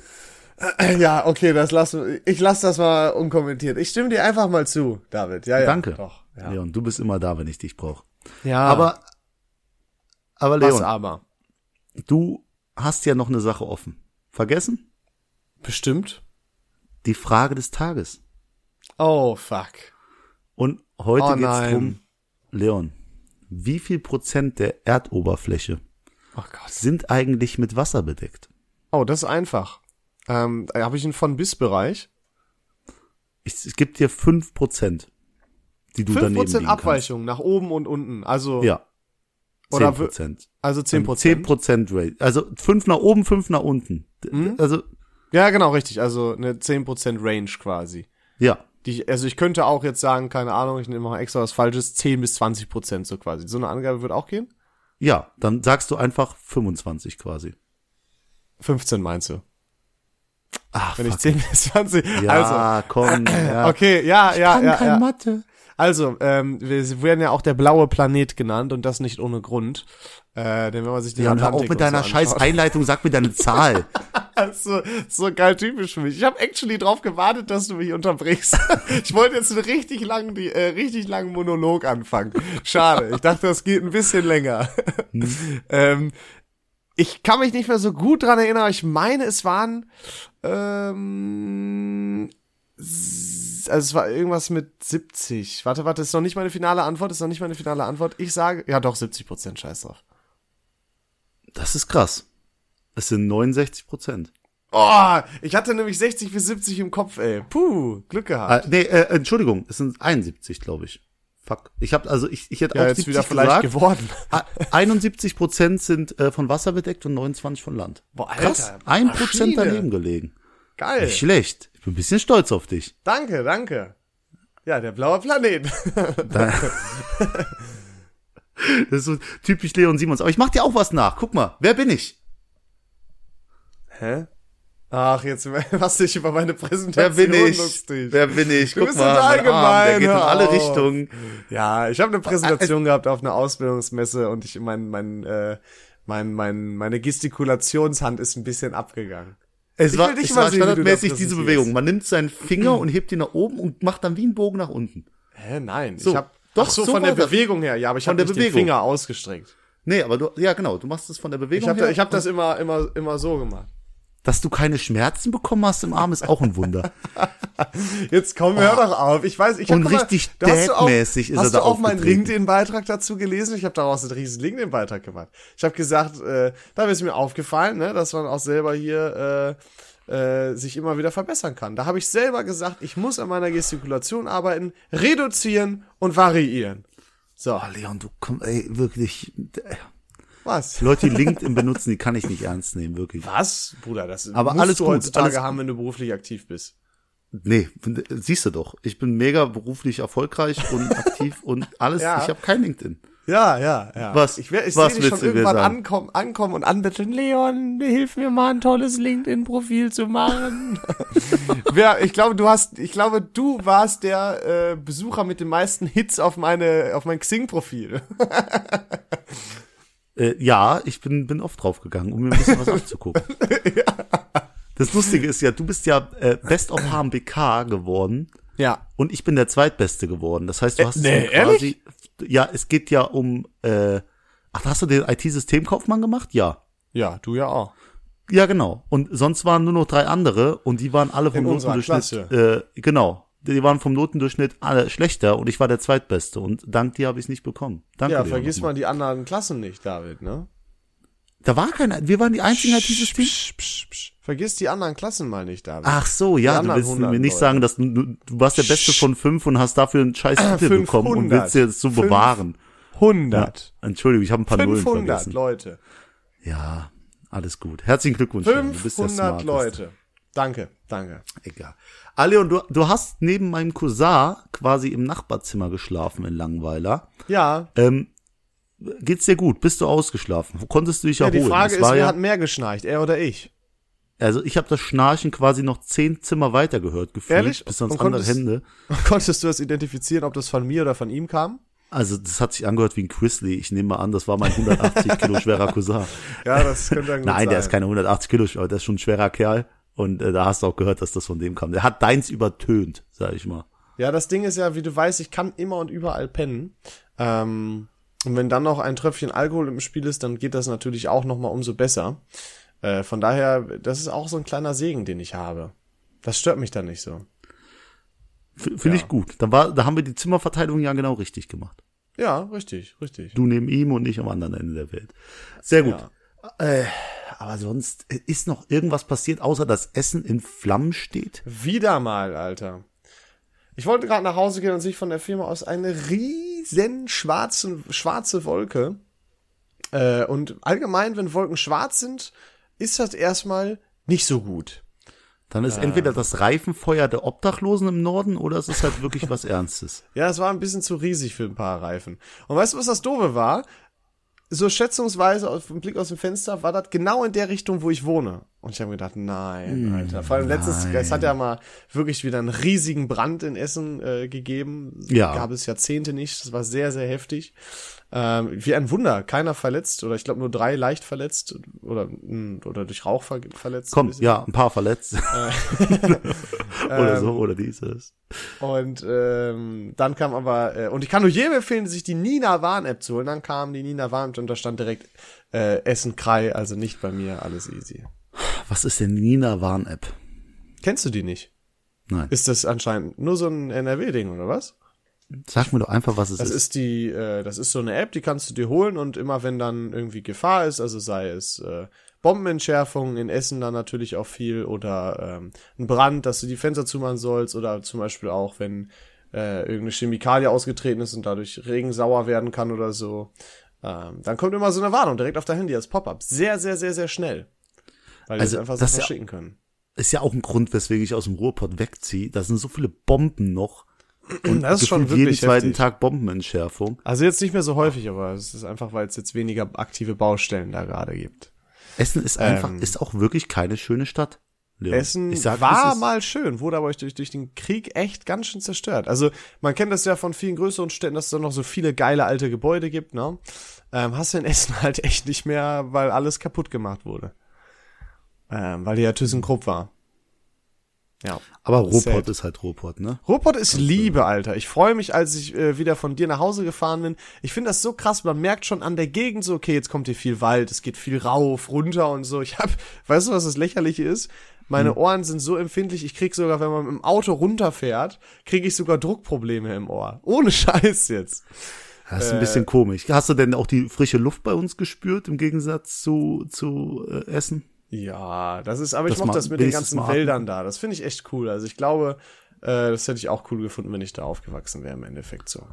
[CLEARS THROAT] Ja, okay, das lassen ich lasse das mal unkommentiert. Ich stimme dir einfach mal zu, David. Ja, ja. Danke. Doch. Ja. Leon, du bist immer da, wenn ich dich brauche. ja Aber, aber was Leon, aber? du hast ja noch eine Sache offen. Vergessen? Bestimmt. Die Frage des Tages. Oh, fuck. Und heute Oh geht's nein. drum, Leon, wie viel Prozent der Erdoberfläche Oh sind eigentlich mit Wasser bedeckt? Oh, das ist einfach. Ähm, habe ich einen von bis Bereich. Ich, es gibt dir fünf Prozent, die du daneben 5% liegen Abweichung nach oben und unten. Also, kannst. Ja. Oder Zehn Prozent. also 10%. Zehn Prozent Rate. Also fünf nach oben, fünf nach unten. Mhm. Also, Ja, genau, richtig. Also eine 10% Range quasi. ja. Die, ich- also ich könnte auch jetzt sagen, keine Ahnung, ich nehme mal extra was Falsches, 10 bis 20 Prozent so quasi. So eine Angabe wird auch gehen? Ja, dann sagst du einfach 25 quasi. 15 meinst du? Ach, Wenn ich fuck. 10 bis 20. Ja, Also, komm. Ja. okay, ja, ja, Kann ja, kein ja. Mathe. Also, ähm, wir werden ja auch der blaue Planet genannt und das nicht ohne Grund. Äh, denn wenn man sich die Ja, Atlantik auf mit deiner so scheiß Einleitung, sag mir deine Zahl. [LAUGHS] So, so geil typisch für mich. Ich habe actually drauf gewartet, dass du mich unterbrichst. [LAUGHS] Ich wollte jetzt einen richtig langen, äh, richtig langen Monolog anfangen. Schade. Ich dachte, das geht ein bisschen länger. [LAUGHS] ähm, ich kann mich nicht mehr so gut dran erinnern, aber ich meine, es waren ähm, also es war irgendwas mit 70. Warte, warte, ist noch nicht meine finale Antwort, ist noch nicht meine finale Antwort. Ich sage, ja doch, 70 Prozent, scheiß drauf. Das ist krass. Es sind 69 Prozent. Oh, ich hatte nämlich 60 bis 70 im Kopf, ey. Puh, Glück gehabt. Äh, nee, äh, Entschuldigung, es sind 71, glaube ich. Fuck. Ich habe also ich, ich hätte ja, auch jetzt 70 wieder vielleicht gesagt. geworden. Ah, 71 Prozent sind äh, von Wasser bedeckt und 29 von Land. Boah, Krass. Alter, Ein Prozent daneben gelegen. Geil. Nicht schlecht. Ich bin ein bisschen stolz auf dich. Danke, danke. Ja, der blaue Planet. [LAUGHS] Da- das ist so typisch Leon Simons. Aber ich mach dir auch was nach. Guck mal, wer bin ich? Hä? Ach, jetzt [LAUGHS] machst du dich über meine Wer Präsentation bin ich? lustig. Wer bin ich? Du Guck bist mal, total mein Arm, der geht in alle. Richtungen. Ja, ich habe eine Präsentation gehabt auf einer Ausbildungsmesse und ich mein mein äh, mein mein meine Gestikullationshand ist ein bisschen abgegangen. Es Ich war, es war standardmäßig diese. Bewegung. Man nimmt seinen Finger [CLEARS THROAT] und hebt ihn nach oben und macht dann wie einen Bogen nach unten. Hä, nein, So, ich habe doch, so, so von der. Bewegung her. Ja, aber ich habe nicht den. Finger ausgestreckt. Nee, aber du, ja genau, du machst es von der Bewegung Ich habe her. ich hab das immer immer immer so gemacht. Dass du keine Schmerzen bekommen hast im Arm, ist auch ein Wunder. [LAUGHS] Jetzt komm, hör doch auf. Ich weiß, ich Und hab, guck mal, richtig da hast du auch- Dad-mäßig ist er meinen. LinkedIn-Beitrag dazu gelesen? Ich habe daraus einen riesen LinkedIn-Beitrag gemacht. Ich habe gesagt, äh, da ist mir aufgefallen, ne, dass man auch selber hier äh, äh, sich immer wieder verbessern kann. Da habe ich selber gesagt, ich muss an meiner Gestikulation arbeiten, reduzieren und variieren. So, Oh, Leon, du komm, ey, wirklich. Was? Leute, die LinkedIn benutzen, die kann ich nicht ernst nehmen, wirklich. Was, Bruder? Das Aber musst alles du gut, heutzutage alles- haben, wenn du beruflich aktiv bist. Nee, siehst du doch. Ich bin mega beruflich erfolgreich und [LAUGHS] aktiv und alles. Ja. Ich habe kein LinkedIn. Ja, ja, ja. Was- Ich, ich was sehe dich willst schon du mir irgendwann sagen? ankommen, ankommen und anbetteln. Leon, hilf mir mal ein tolles LinkedIn-Profil zu machen. [LAUGHS] Wer, ich glaube, du hast, ich glaube, du warst der äh, Besucher mit den meisten Hits auf meine, auf mein Xing-Profil. [LAUGHS] Äh, ja, ich bin, bin oft draufgegangen, um mir ein bisschen was [LAUGHS] anzugucken. Das Lustige ist ja, du bist ja äh, Best of HMBK geworden Ja. und ich bin der Zweitbeste geworden. Das heißt, du hast es nee, quasi. Ja, es geht ja um. Äh, ach, hast du den IT-Systemkaufmann gemacht? Ja. Ja, du ja auch. Ja, genau. Und sonst waren nur noch drei andere und die waren alle vom In unserer Notendurchschnitt. Äh, genau. Die waren vom Notendurchschnitt alle schlechter und ich war der Zweitbeste und dank dir habe ich es nicht bekommen. Danke Ja, vergiss mal die anderen Klassen nicht, David, ne? Da war kein, wir waren die einzigen IT-System. Psch, psch, psch. Vergiss die anderen Klassen mal nicht, David. Ach so, ja, du willst 100 mir nicht Leute. sagen, dass du, du warst der Beste von fünf und hast dafür einen scheiß Titel 500. bekommen und willst dir das so bewahren. 100. Entschuldigung, ich habe ein paar Nullen 500 vergessen. Leute. Ja, alles gut. Herzlichen Glückwunsch. Leon, du bist der 500 Smarteste. Leute. Danke, danke. Egal. Ali, und du, du hast neben meinem Cousin quasi im Nachbarzimmer geschlafen in Langweiler. Ja, Ähm, geht's dir gut? Bist du ausgeschlafen? Konntest du dich ja erholen? die Frage Es ist, wer ja, hat mehr geschnarcht, er oder ich? also ich habe das Schnarchen quasi noch zehn Zimmer weiter gehört, gefühlt, Ehrlich? bis ans andere konntest- Hände. [LAUGHS] Konntest du das identifizieren, ob das von mir oder von ihm kam? Also das hat sich angehört wie ein Grizzly. Ich nehme mal an, das war mein 180 Kilo schwerer Cousin. [LAUGHS] Ja, das könnte dann [LAUGHS] gut Nein, der sein. ist keine 180 Kilo schwer, der ist schon ein schwerer Kerl. Und äh, da hast du auch gehört, dass das von dem kam. Der hat deins übertönt, sag ich mal. Ja, das Ding ist ja, wie du weißt, ich kann immer und überall pennen. Ähm, und wenn dann noch ein Tröpfchen Alkohol im Spiel ist, dann geht das natürlich auch noch mal umso besser. Äh, von daher, das ist auch so ein kleiner Segen, den ich habe. Das stört mich dann nicht so. Finde ich gut. Da, war, da haben wir die Zimmerverteilung ja genau richtig gemacht. Ja, richtig, richtig. Du neben ihm und ich am anderen Ende der Welt. Sehr gut. Ja. Äh, aber sonst äh, ist noch irgendwas passiert, außer dass Essen in Flammen steht? Wieder mal, Alter. Ich wollte gerade nach Hause gehen und sich von der Firma aus eine riesen schwarze, schwarze Wolke. Äh, und allgemein, wenn Wolken schwarz sind, ist das erstmal nicht so gut. Dann ist entweder das Reifenfeuer der Obdachlosen im Norden oder es ist halt wirklich was Ernstes. [LAUGHS] Ja, es war ein bisschen zu riesig für ein paar Reifen. Und weißt du, was das Doofe war? So schätzungsweise auf dem Blick aus dem Fenster war das genau in der Richtung, wo ich wohne. Und ich habe mir gedacht, nein, Alter. Vor allem letztes, es hat ja mal wirklich wieder einen riesigen Brand in Essen äh, gegeben. Ja. Gab es Jahrzehnte nicht. Das war sehr, sehr heftig. Ähm, wie ein Wunder, keiner verletzt oder ich glaube nur drei leicht verletzt oder mm, oder durch Rauch ver verletzt. Komm, Ein ja, ein paar verletzt. [LAUGHS] oder so, oder dieses. Und ähm, dann kam aber, äh, und ich kann nur jedem empfehlen, sich die Nina Warn-App zu holen. Dann kam die Nina Warn und da stand direkt äh, Essen Krei, also nicht bei mir, alles easy. Was ist denn Nina Warn-App? Kennst du die nicht? Nein. Ist das anscheinend nur so ein NRW-Ding, oder was? Sag mir doch einfach, was es Das ist. ist die, äh, das ist so eine App, die kannst du dir holen und immer wenn dann irgendwie Gefahr ist, also sei es äh, Bombenentschärfung in Essen dann natürlich auch viel oder ähm, ein Brand, dass du die Fenster zumachen sollst oder zum Beispiel auch, wenn äh, irgendeine Chemikalie ausgetreten ist und dadurch Regen sauer werden kann oder so. Ähm, dann kommt immer so eine Warnung direkt auf dein Handy als Pop-up. Sehr, sehr, sehr, sehr schnell. Weil die Also, das einfach so ist ja- verschicken können. ist ja auch ein Grund, weswegen ich aus dem Ruhrpott wegziehe. Da sind so viele Bomben noch. [CLEARS THROAT] Und Das ist schon gefühlt jeden wirklich zweiten heftig. Tag Bombenentschärfung. Also jetzt nicht mehr so häufig, aber es ist einfach, weil es jetzt weniger aktive Baustellen da gerade gibt. Essen ist einfach, Ähm. ist auch wirklich keine schöne Stadt. Leon. Essen sag, war es mal schön, wurde aber durch, durch den Krieg echt ganz schön zerstört. Also man kennt das ja von vielen größeren Städten, dass es da noch so viele geile alte Gebäude gibt, ne? Ähm, hast du in Essen [LAUGHS] halt echt nicht mehr, weil alles kaputt gemacht wurde. Ähm, weil die ja ThyssenKrupp war. Ja. Aber Ruhrpott ist halt Ruhrpott, ne? Ruhrpott ist Liebe, Alter. Ich freue mich, als ich äh, wieder von dir nach Hause gefahren bin. Ich finde das so krass, man merkt schon an der Gegend so, okay, jetzt kommt hier viel Wald, es geht viel rauf, runter und so. Ich hab, [LAUGHS] weißt du, was das Lächerliche ist? Meine Ohren sind so empfindlich, ich krieg sogar, wenn man mit dem Auto runterfährt, kriege ich sogar Druckprobleme im Ohr. Ohne [LAUGHS] Scheiß jetzt. Das ist Äh. ein bisschen komisch. Hast du denn auch die frische Luft bei uns gespürt, im Gegensatz zu, zu äh, Essen? Ja, das ist, aber ich Das mochte mal- das mit den ganzen atmen. Wäldern da. Das finde ich echt cool. Also ich glaube, äh, das hätte ich auch cool gefunden, wenn ich da aufgewachsen wäre im Endeffekt so.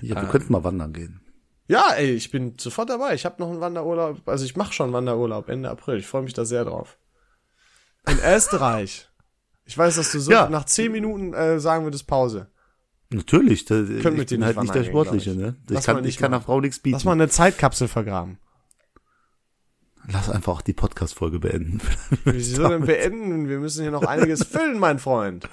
Ja, wir könnten mal wandern gehen. Ja, ey, ich bin sofort dabei. Ich habe noch einen Wanderurlaub. Also ich mache schon einen Wanderurlaub Ende April. Ich freue mich da sehr drauf. In [LAUGHS] Österreich. Ich weiß, dass du so Ja. nach zehn Minuten äh, sagen würdest Pause. Natürlich, da, Können ich mit bin nicht halt nicht der Sportliche, ich. ne? Ich Lass kann, ich kann der Frau nichts bieten. Lass mal eine Zeitkapsel vergraben. Lass einfach auch die Podcast-Folge beenden. [LAUGHS] Wieso denn beenden? Wir müssen hier noch einiges [LAUGHS] füllen, mein Freund.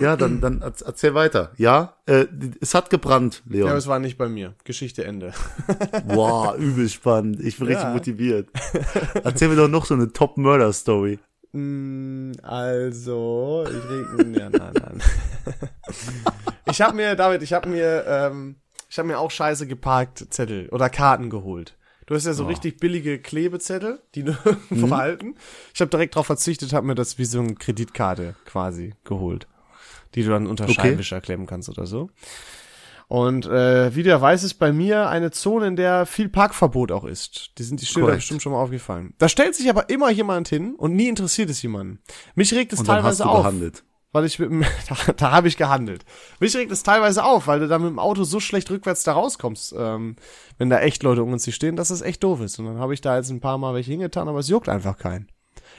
ja, dann, dann erz- erzähl weiter. Ja, äh, es hat gebrannt, Ja, Leon. aber es war nicht bei mir. Geschichte Ende. [LAUGHS] Wow, übel spannend. Ich bin Ja. richtig motiviert. Erzähl mir doch noch so eine Top-Murder-Story. Mm, Also, ich reg, ja, nein, nein. ich habe mir, David, ich habe mir, ähm, ich habe mir auch scheiße geparkt Zettel oder Karten geholt. Du hast ja so richtig billige Klebezettel, die nur [LAUGHS] irgendwo halten. Ich habe direkt darauf verzichtet, habe mir das wie so eine Kreditkarte quasi geholt, die du dann unter Okay. Scheinwischer klemmen kannst oder so. Und äh, wie du ja weißt, ist bei mir eine Zone, in der viel Parkverbot auch ist. Die sind die Schilder bestimmt schon mal aufgefallen. Da stellt sich aber immer jemand hin und nie interessiert es jemanden. Mich regt es Und teilweise auf, gehandelt. Weil ich mit dem, [LAUGHS] da, da habe ich gehandelt. Mich regt es teilweise auf, weil du da mit dem Auto so schlecht rückwärts da rauskommst, ähm, wenn da echt Leute um uns stehen, dass das echt doof ist. Und dann habe ich da jetzt ein paar Mal welche hingetan, aber es juckt einfach keinen.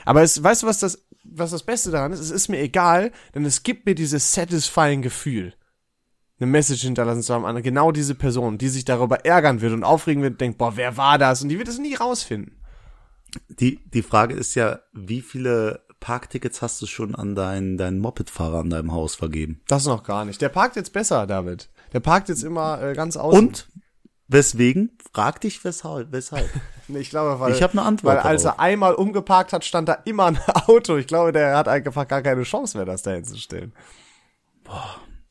Aber es, weißt du, was das, was das Beste daran ist? Es ist mir egal, denn es gibt mir dieses satisfying Gefühl, eine Message hinterlassen zu haben an genau diese Person, die sich darüber ärgern wird und aufregen wird und denkt, boah, wer war das? Und die wird es nie rausfinden. Die, die Frage ist ja, wie viele Parktickets hast du schon an deinen, deinen Mopedfahrer an deinem Haus vergeben? Das noch gar nicht. Der parkt jetzt besser, David. Der parkt jetzt immer äh, ganz außen. Und weswegen? Frag dich weshalb. weshalb. [LAUGHS] Ich glaube, weil, Ich hab eine Antwort Weil als er einmal umgeparkt hat, stand da immer ein [LAUGHS] Auto. Ich glaube, der hat einfach gar keine Chance mehr, das da hinzustellen.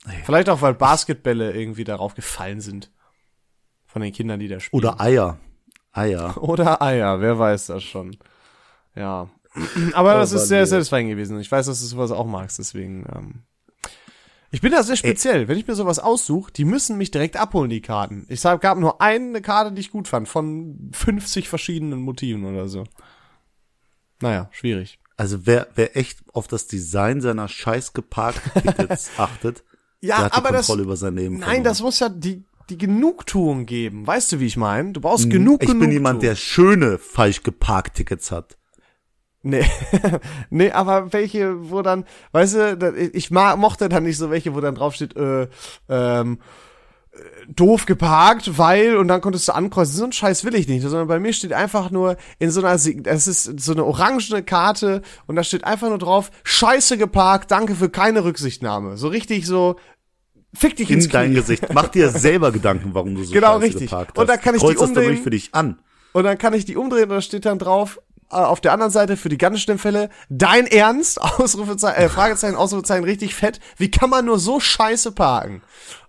ey. Vielleicht auch, weil Basketbälle irgendwie darauf gefallen sind. Von den Kindern, die da spielen. Oder Eier. Eier. [LAUGHS] Oder Eier, wer weiß das schon. Ja. [CLEARS THROAT] Aber das Oh ist sehr satisfying gewesen. Ich weiß, dass du sowas auch magst, deswegen. Ähm, ich bin da sehr speziell. Wenn ich mir sowas aussuche, die müssen mich direkt abholen, die Karten. Ich sag, gab nur eine Karte, die ich gut fand, von 50 verschiedenen Motiven oder so. Naja, schwierig. Also wer, wer echt auf das Design seiner scheiß geparkten Tickets [LAUGHS] achtet, Ja, der hat die aber das- Kontrolle über sein Leben Nein, verloren. das muss ja die, die Genugtuung geben. Weißt du, wie ich meine? Du brauchst genug Ich Genugtuung. bin jemand, der schöne falsch geparkt Tickets hat. Nee, [LAUGHS] nee, aber welche, wo dann, weißt du, ich mochte dann nicht so welche, wo dann draufsteht, äh, ähm, doof geparkt, weil, und dann konntest du ankreuzen. So ein Scheiß will ich nicht, sondern bei mir steht einfach nur in so einer, es ist so eine orangene Karte und da steht einfach nur drauf, Scheiße geparkt, danke für keine Rücksichtnahme. So richtig so, fick dich ins In dein. Gesicht. Mach dir [LAUGHS] selber Gedanken, warum du so Genau, scheiße richtig. geparkt Und hast. dann kann ich die Kreuz dann umdrehen. für dich an. Und dann kann ich die umdrehen und da steht dann drauf, äh, auf der anderen Seite für die ganz schlimmen Fälle, dein Ernst, [LAUGHS] Ausrufezeichen, äh, Fragezeichen, Ausrufezeichen, richtig fett. Wie kann man nur so scheiße parken?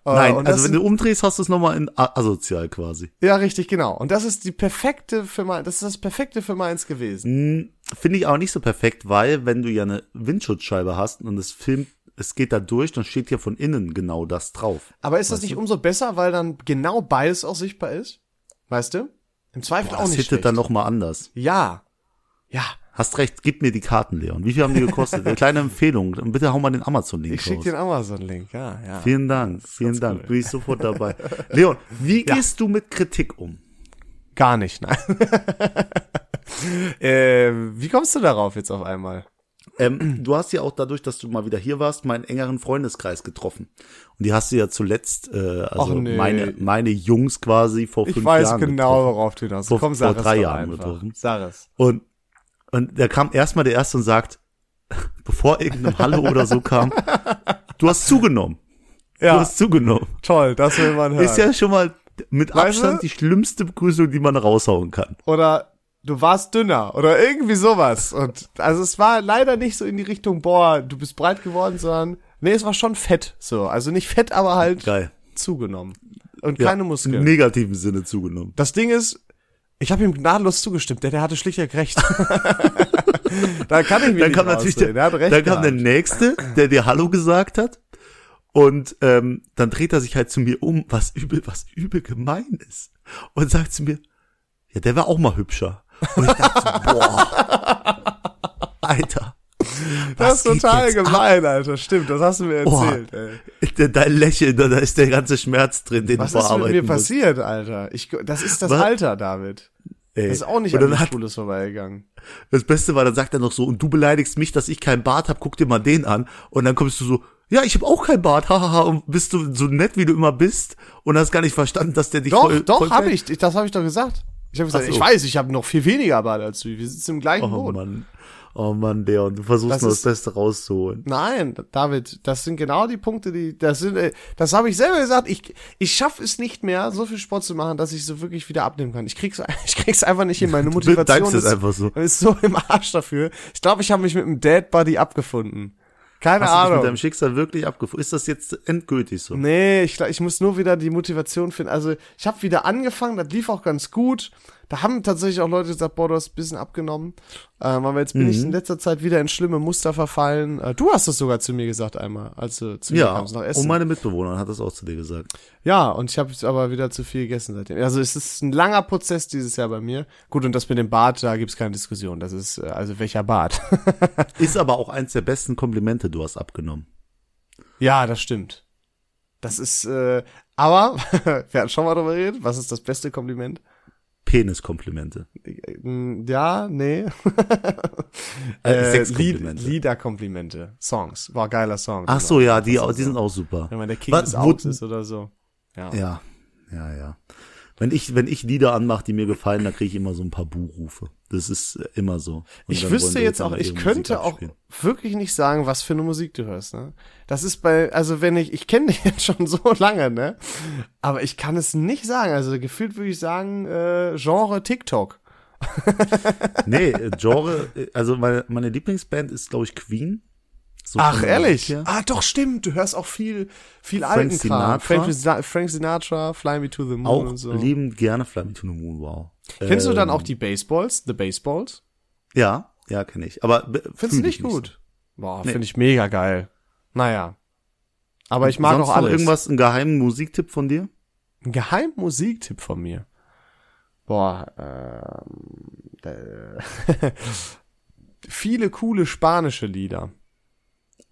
Äh, Nein, und also das wenn du umdrehst, hast du es nochmal in asozial quasi. Ja, richtig, genau. Und das ist die perfekte für mein, das ist das perfekte für meins gewesen. Finde ich aber nicht so perfekt, weil wenn du ja eine Windschutzscheibe hast und es filmt, es geht da durch, dann steht hier von innen genau das drauf. Aber ist das nicht umso besser, weil dann genau beides auch sichtbar ist? Weißt du? Im Zweifel Boah, auch das nicht hittet schlecht. dann nochmal anders. Ja. Ja. Hast recht, gib mir die Karten, Leon. Wie viel haben die gekostet? [LAUGHS] Eine kleine Empfehlung. Und bitte hau mal den Amazon-Link Ich schick raus. dir einen Amazon-Link, ja, ja. Vielen Dank, vielen Dank. cool. Bin ich sofort dabei. [LAUGHS] Leon, wie gehst du mit Kritik um? Gar nicht, nein. [LAUGHS] äh, wie kommst du darauf jetzt auf einmal? Ähm, du hast ja auch dadurch, dass du mal wieder hier warst, meinen engeren Freundeskreis getroffen. Und die hast du ja zuletzt, äh, also nee. meine, meine Jungs quasi vor Ich fünf weiß Jahren genau, getroffen. worauf du hinaus Vor- Komm, vor drei Jahren getroffen. Sag es. Und, und da kam erstmal der Erste und sagt, [LAUGHS] bevor irgendein Hallo oder so kam, du hast zugenommen. Du Ja, hast zugenommen. toll, das will man hören. Ist ja schon mal mit Weißt du? Abstand die schlimmste Begrüßung, die man raushauen kann. oder du warst dünner oder irgendwie sowas. Und also es war leider nicht so in die Richtung, boah, du bist breit geworden, sondern nee, es war schon fett so. Also nicht fett, aber halt Geil. zugenommen. Und Ja, keine Muskeln. Im negativen Sinne zugenommen. Das Ding ist, ich habe ihm gnadenlos zugestimmt, der, der hatte schlichtweg recht. [LAUGHS] da kann ich mich Dann nicht kam natürlich der, der recht dann kam der gehabt. Nächste, der dir Hallo gesagt hat. Und ähm, dann dreht er sich halt zu mir um, was übel, was übel gemein ist. Und sagt zu mir, ja, der war auch mal hübscher. Und ich dachte, so, [LAUGHS] boah, Alter. [LAUGHS] Das was ist total jetzt ab? gemein, Alter. Stimmt, das hast du mir Boah. erzählt, ey. De- Dein Lächeln, da ist der ganze Schmerz drin, den Was du ist mit verarbeiten mir musst. passiert, Alter? Ich, das ist das Was? Alter, David. Ey. Das ist auch nicht und an hat, Schwules vorbeigegangen. Das Beste war, dann sagt er noch so, und du beleidigst mich, dass ich keinen Bart hab, guck dir mal den an. Und dann kommst du so, ja, ich habe auch keinen Bart, hahaha, und bist du so nett, wie du immer bist und hast gar nicht verstanden, dass der dich Doch, voll, doch, voll hab ich. Das habe ich doch gesagt. Ich habe gesagt, so. ich weiß, ich habe noch viel weniger Bart als du. Wir sitzen im gleichen Oh Boot. Mann. Oh Mann, Leon, du versuchst Das nur ist- das Beste rauszuholen. Nein, David, das sind genau die Punkte, die das sind. äh, Das habe ich selber gesagt. Ich ich schaffe es nicht mehr, so viel Sport zu machen, dass ich so wirklich wieder abnehmen kann. Ich krieg's [LAUGHS] ich krieg's einfach nicht hin. Meine [LAUGHS] Du Motivation jetzt ist, einfach so. ist so im Arsch dafür. Ich glaube, ich habe mich mit dem Dad Buddy abgefunden. Keine Hast du dich mit Ahnung. deinem Schicksal wirklich abgefunden? Ist das jetzt endgültig so? Nee, ich, ich muss nur wieder die Motivation finden. Also ich habe wieder angefangen, das lief auch ganz gut. Da haben tatsächlich auch Leute gesagt, boah, du hast ein bisschen abgenommen. Ähm, aber jetzt bin ich Mhm. in letzter Zeit wieder in schlimme Muster verfallen. Äh, du hast es sogar zu mir gesagt einmal, als du zu mir Ja, kamst nach und Essen. meine Mitbewohnerin hat das auch zu dir gesagt. ja, und ich habe jetzt aber wieder zu viel gegessen seitdem. Also es ist ein langer Prozess dieses Jahr bei mir. Gut, und das mit dem Bart, da gibt's keine Diskussion. Das ist, äh, also welcher Bart? [LAUGHS] Ist aber auch eins der besten Komplimente, du hast abgenommen. ja, das stimmt. Das ist, äh, aber, [LAUGHS] wir hatten schon mal drüber geredet, was ist das beste Kompliment? Peniskomplimente. Mm, Ja, nee. [LAUGHS] Äh, Äh, Sexkomplimente. Lied, Liederkomplimente. Songs. War geiler Song. Ach so, ja, die, die so. sind auch super. Wenn man der King Was- des Outs ist oder so. Ja. Ja, ja, ja. Wenn ich, wenn ich Lieder anmache, die mir gefallen, dann kriege ich immer so ein paar Buhrufe. Das ist äh, immer so. Und Ich wüsste jetzt auch, ich könnte auch wirklich nicht sagen, was für eine Musik du hörst, ne? Das ist bei, also wenn ich, ich kenne dich [LAUGHS] jetzt schon so lange, ne? Aber ich kann es nicht sagen. Also gefühlt würde ich sagen, äh, Genre TikTok. [LAUGHS] Nee, äh, Genre, äh, also meine, meine Lieblingsband ist, glaube ich, Queen. So Ach, ehrlich? Ah, doch, stimmt. Du hörst auch viel, viel Frank alten. Sinatra. Frank, Frank Sinatra, Fly Me to the Moon Auch und so. liebend gerne Fly Me to the Moon, wow. Kennst du dann Ähm, auch die Baseballs? The Baseballs? Ja, ja, kenne ich. Aber be- Findest du nicht ich so. gut? Boah, Nee. finde ich mega geil. Naja. Aber ich mag Sonst auch noch alles. irgendwas, einen geheimen Musiktipp von dir? Ein Geheimmusiktipp von mir. Boah, ähm, äh, [LAUGHS] viele coole spanische Lieder.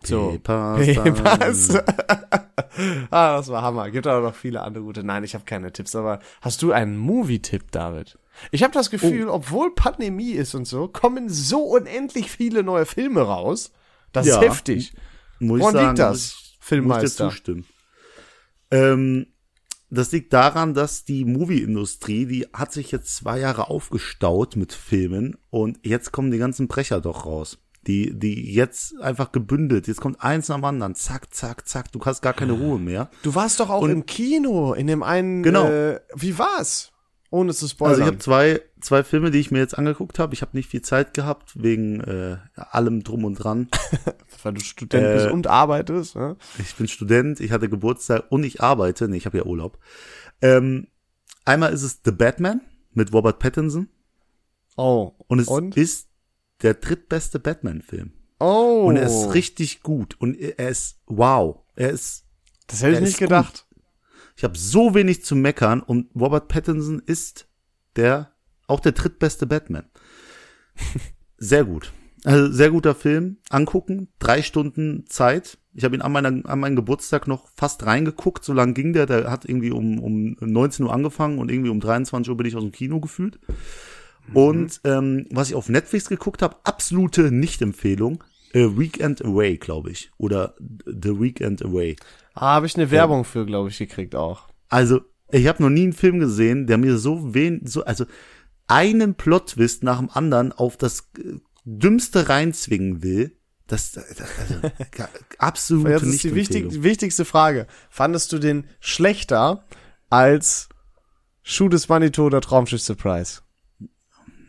So. Pepas, [LAUGHS] ah, das war Hammer. Gibt aber noch viele andere gute. Nein, ich habe keine Tipps, aber hast du einen Movie-Tipp, David? Ich habe das Gefühl, Oh. obwohl Pandemie ist und so, kommen so unendlich viele neue Filme raus. Das Ja. ist heftig. Muss ich Woran sagen, liegt das, muss ich- Muss ich Filmmeister? dir zustimmen. Ähm, das liegt daran, dass die Movie-Industrie, die hat sich jetzt zwei Jahre aufgestaut mit Filmen und jetzt kommen die ganzen Brecher doch raus. Die, die jetzt einfach gebündelt. Jetzt kommt eins nach dem anderen. Zack, zack, zack. Du hast gar keine Ruhe mehr. Du warst doch auch Und- im Kino, in dem einen. Genau. Äh, wie war's? Ohne zu spoilern. Also ich habe zwei, zwei Filme, die ich mir jetzt angeguckt habe. Ich habe nicht viel Zeit gehabt, wegen äh, allem drum und dran. [LAUGHS] weil du Student Äh, bist und arbeitest. Ne? Ich bin Student, ich hatte Geburtstag und ich arbeite. Nee, ich habe ja Urlaub. Ähm, einmal ist es The Batman mit Robert Pattinson. Oh. Und es Und? ist der drittbeste Batman-Film. Oh. Und er ist richtig gut. Und er ist wow. Er ist. Das hätte ich nicht ist gut. gedacht. Ich habe so wenig zu meckern und Robert Pattinson ist der auch der drittbeste Batman. [LAUGHS] Sehr gut. Also sehr guter Film. Angucken. Drei Stunden Zeit. Ich habe ihn an, meiner, an meinen Geburtstag noch fast reingeguckt. So lang ging der. Der hat irgendwie um, um 19 Uhr angefangen und irgendwie um 23 Uhr bin ich aus dem Kino gefühlt. Und ähm, was ich auf Netflix geguckt habe, absolute Nicht-Empfehlung. A Weekend Away, glaube ich. Oder The Weekend Away. Ah, habe ich eine Werbung für, glaube ich, gekriegt auch. Also, ich habe noch nie einen Film gesehen, der mir so wen, so, also einen Plot-Twist nach dem anderen auf das äh, Dümmste reinzwingen will. Das, das also, [LAUGHS] ga- absolute Jetzt ist die, wichtig, die wichtigste Frage. Fandest du den schlechter als Schuh des Manitou oder Traumschiff Surprise?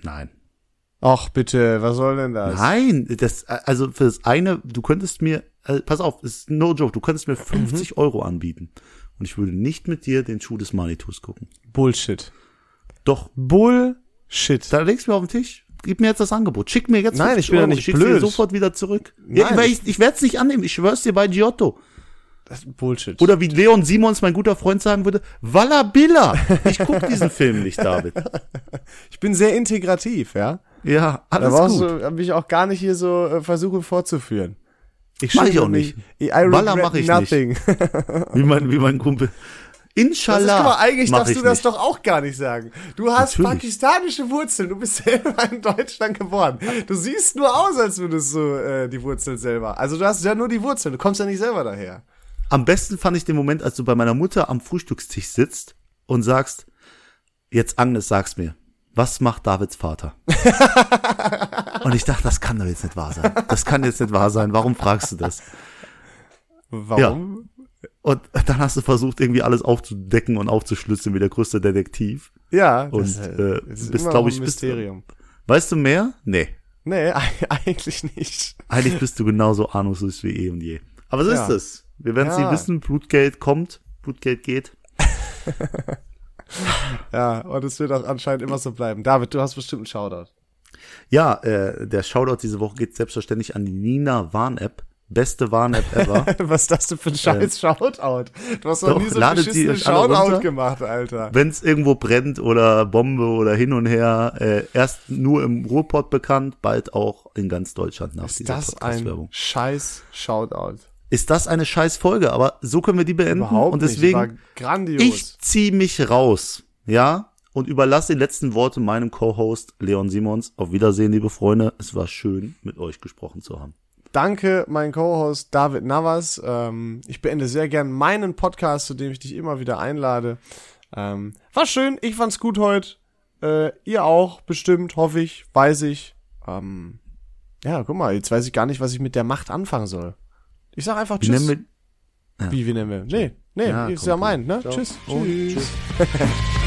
Nein. Ach bitte, was soll denn das? Nein, das, also für das eine, du könntest mir, äh, pass auf, ist no joke, du könntest mir 50 Euro anbieten. Und ich würde nicht mit dir den Schuh des Manitus gucken. Bullshit. Doch, Bullshit. da legst du mir auf den Tisch. Gib mir jetzt das Angebot. Schick mir jetzt Nein, 50 ich bin ja Euro. nicht ich schick's dir blöd. sofort wieder zurück. Ja, Nein, weil ich- ich ich werde es nicht annehmen. Ich schwör's dir bei Giotto. Das ist Bullshit. Oder wie Leon Simons, mein guter Freund, sagen würde, Walla Billa. Ich guck [LAUGHS] diesen Film nicht, David. ich bin sehr integrativ, ja. Ja, Da alles brauchst gut. du mich auch gar nicht hier so äh, versuchen vorzuführen. Ich Mach ich auch nicht. mich. I Walla regret mach ich nothing. [LAUGHS] Wie mein, wie mein Kumpel. Das ist, Inshallah. mal, eigentlich darfst du das nicht. doch auch gar nicht sagen. Du hast Natürlich. pakistanische Wurzeln. Du bist [LAUGHS] selber in Deutschland geboren. Du siehst nur aus, als würdest du äh, die Wurzeln selber. Also du hast ja nur die Wurzeln. Du kommst ja nicht selber daher. Am besten fand ich den Moment, als du bei meiner Mutter am Frühstückstisch sitzt und sagst, jetzt Agnes, sag's mir, was macht Davids Vater? [LAUGHS] und ich dachte, das kann doch jetzt nicht wahr sein. Das kann jetzt nicht wahr sein. Warum fragst du das? Warum? Und dann hast du versucht, irgendwie alles aufzudecken und aufzuschlüsseln wie der größte Detektiv. Ja, Und, das, äh, das ist bist, immer glaub noch ich, ein bist Mysterium. Weißt du mehr? Nee. Nee, [LAUGHS] eigentlich nicht. Eigentlich bist du genauso ahnungslos wie eh und je. Aber so Ja. ist es. Wir werden es Ja. nie wissen. Blutgeld kommt. Blutgeld geht. [LAUGHS] Ja, und es wird auch anscheinend immer so bleiben. David, du hast bestimmt einen Shoutout. Ja, äh, der Shoutout diese Woche geht selbstverständlich an die Nina Warn-App. Beste Warn-App ever. [LAUGHS] Was ist das denn für ein scheiß Shoutout? Du hast noch Doch, nie so einen beschissenen Shoutout gemacht, Alter. Wenn es irgendwo brennt oder Bombe oder hin und her, äh, erst nur im Ruhrpott bekannt, bald auch in ganz Deutschland nach Ist dieser das ein Podcast-Werbung. scheiß Shoutout? Ist das eine scheiß Folge, aber so können wir die beenden Überhaupt und nicht. deswegen grandios. ich zieh mich raus, ja, und überlasse die letzten Worte meinem Co-Host Leon Simons. Auf Wiedersehen, liebe Freunde. Es war schön, mit euch gesprochen zu haben. Danke, mein Co-Host David Navas. Ähm, ich beende sehr gern meinen Podcast, zu dem ich dich immer wieder einlade. Ähm, war schön, ich fand's gut heute. Äh, ihr auch, bestimmt, hoffe ich, weiß ich. Ähm, ja, guck mal, jetzt weiß ich gar nicht, was ich mit der Macht anfangen soll. Ich sag einfach Wie Tschüss. nennen wir, Wie, wie nennen wir? Nee, nee, Ja, ist komm, ja mein, ne? Ciao. Tschüss. Und Tschüss. [LAUGHS]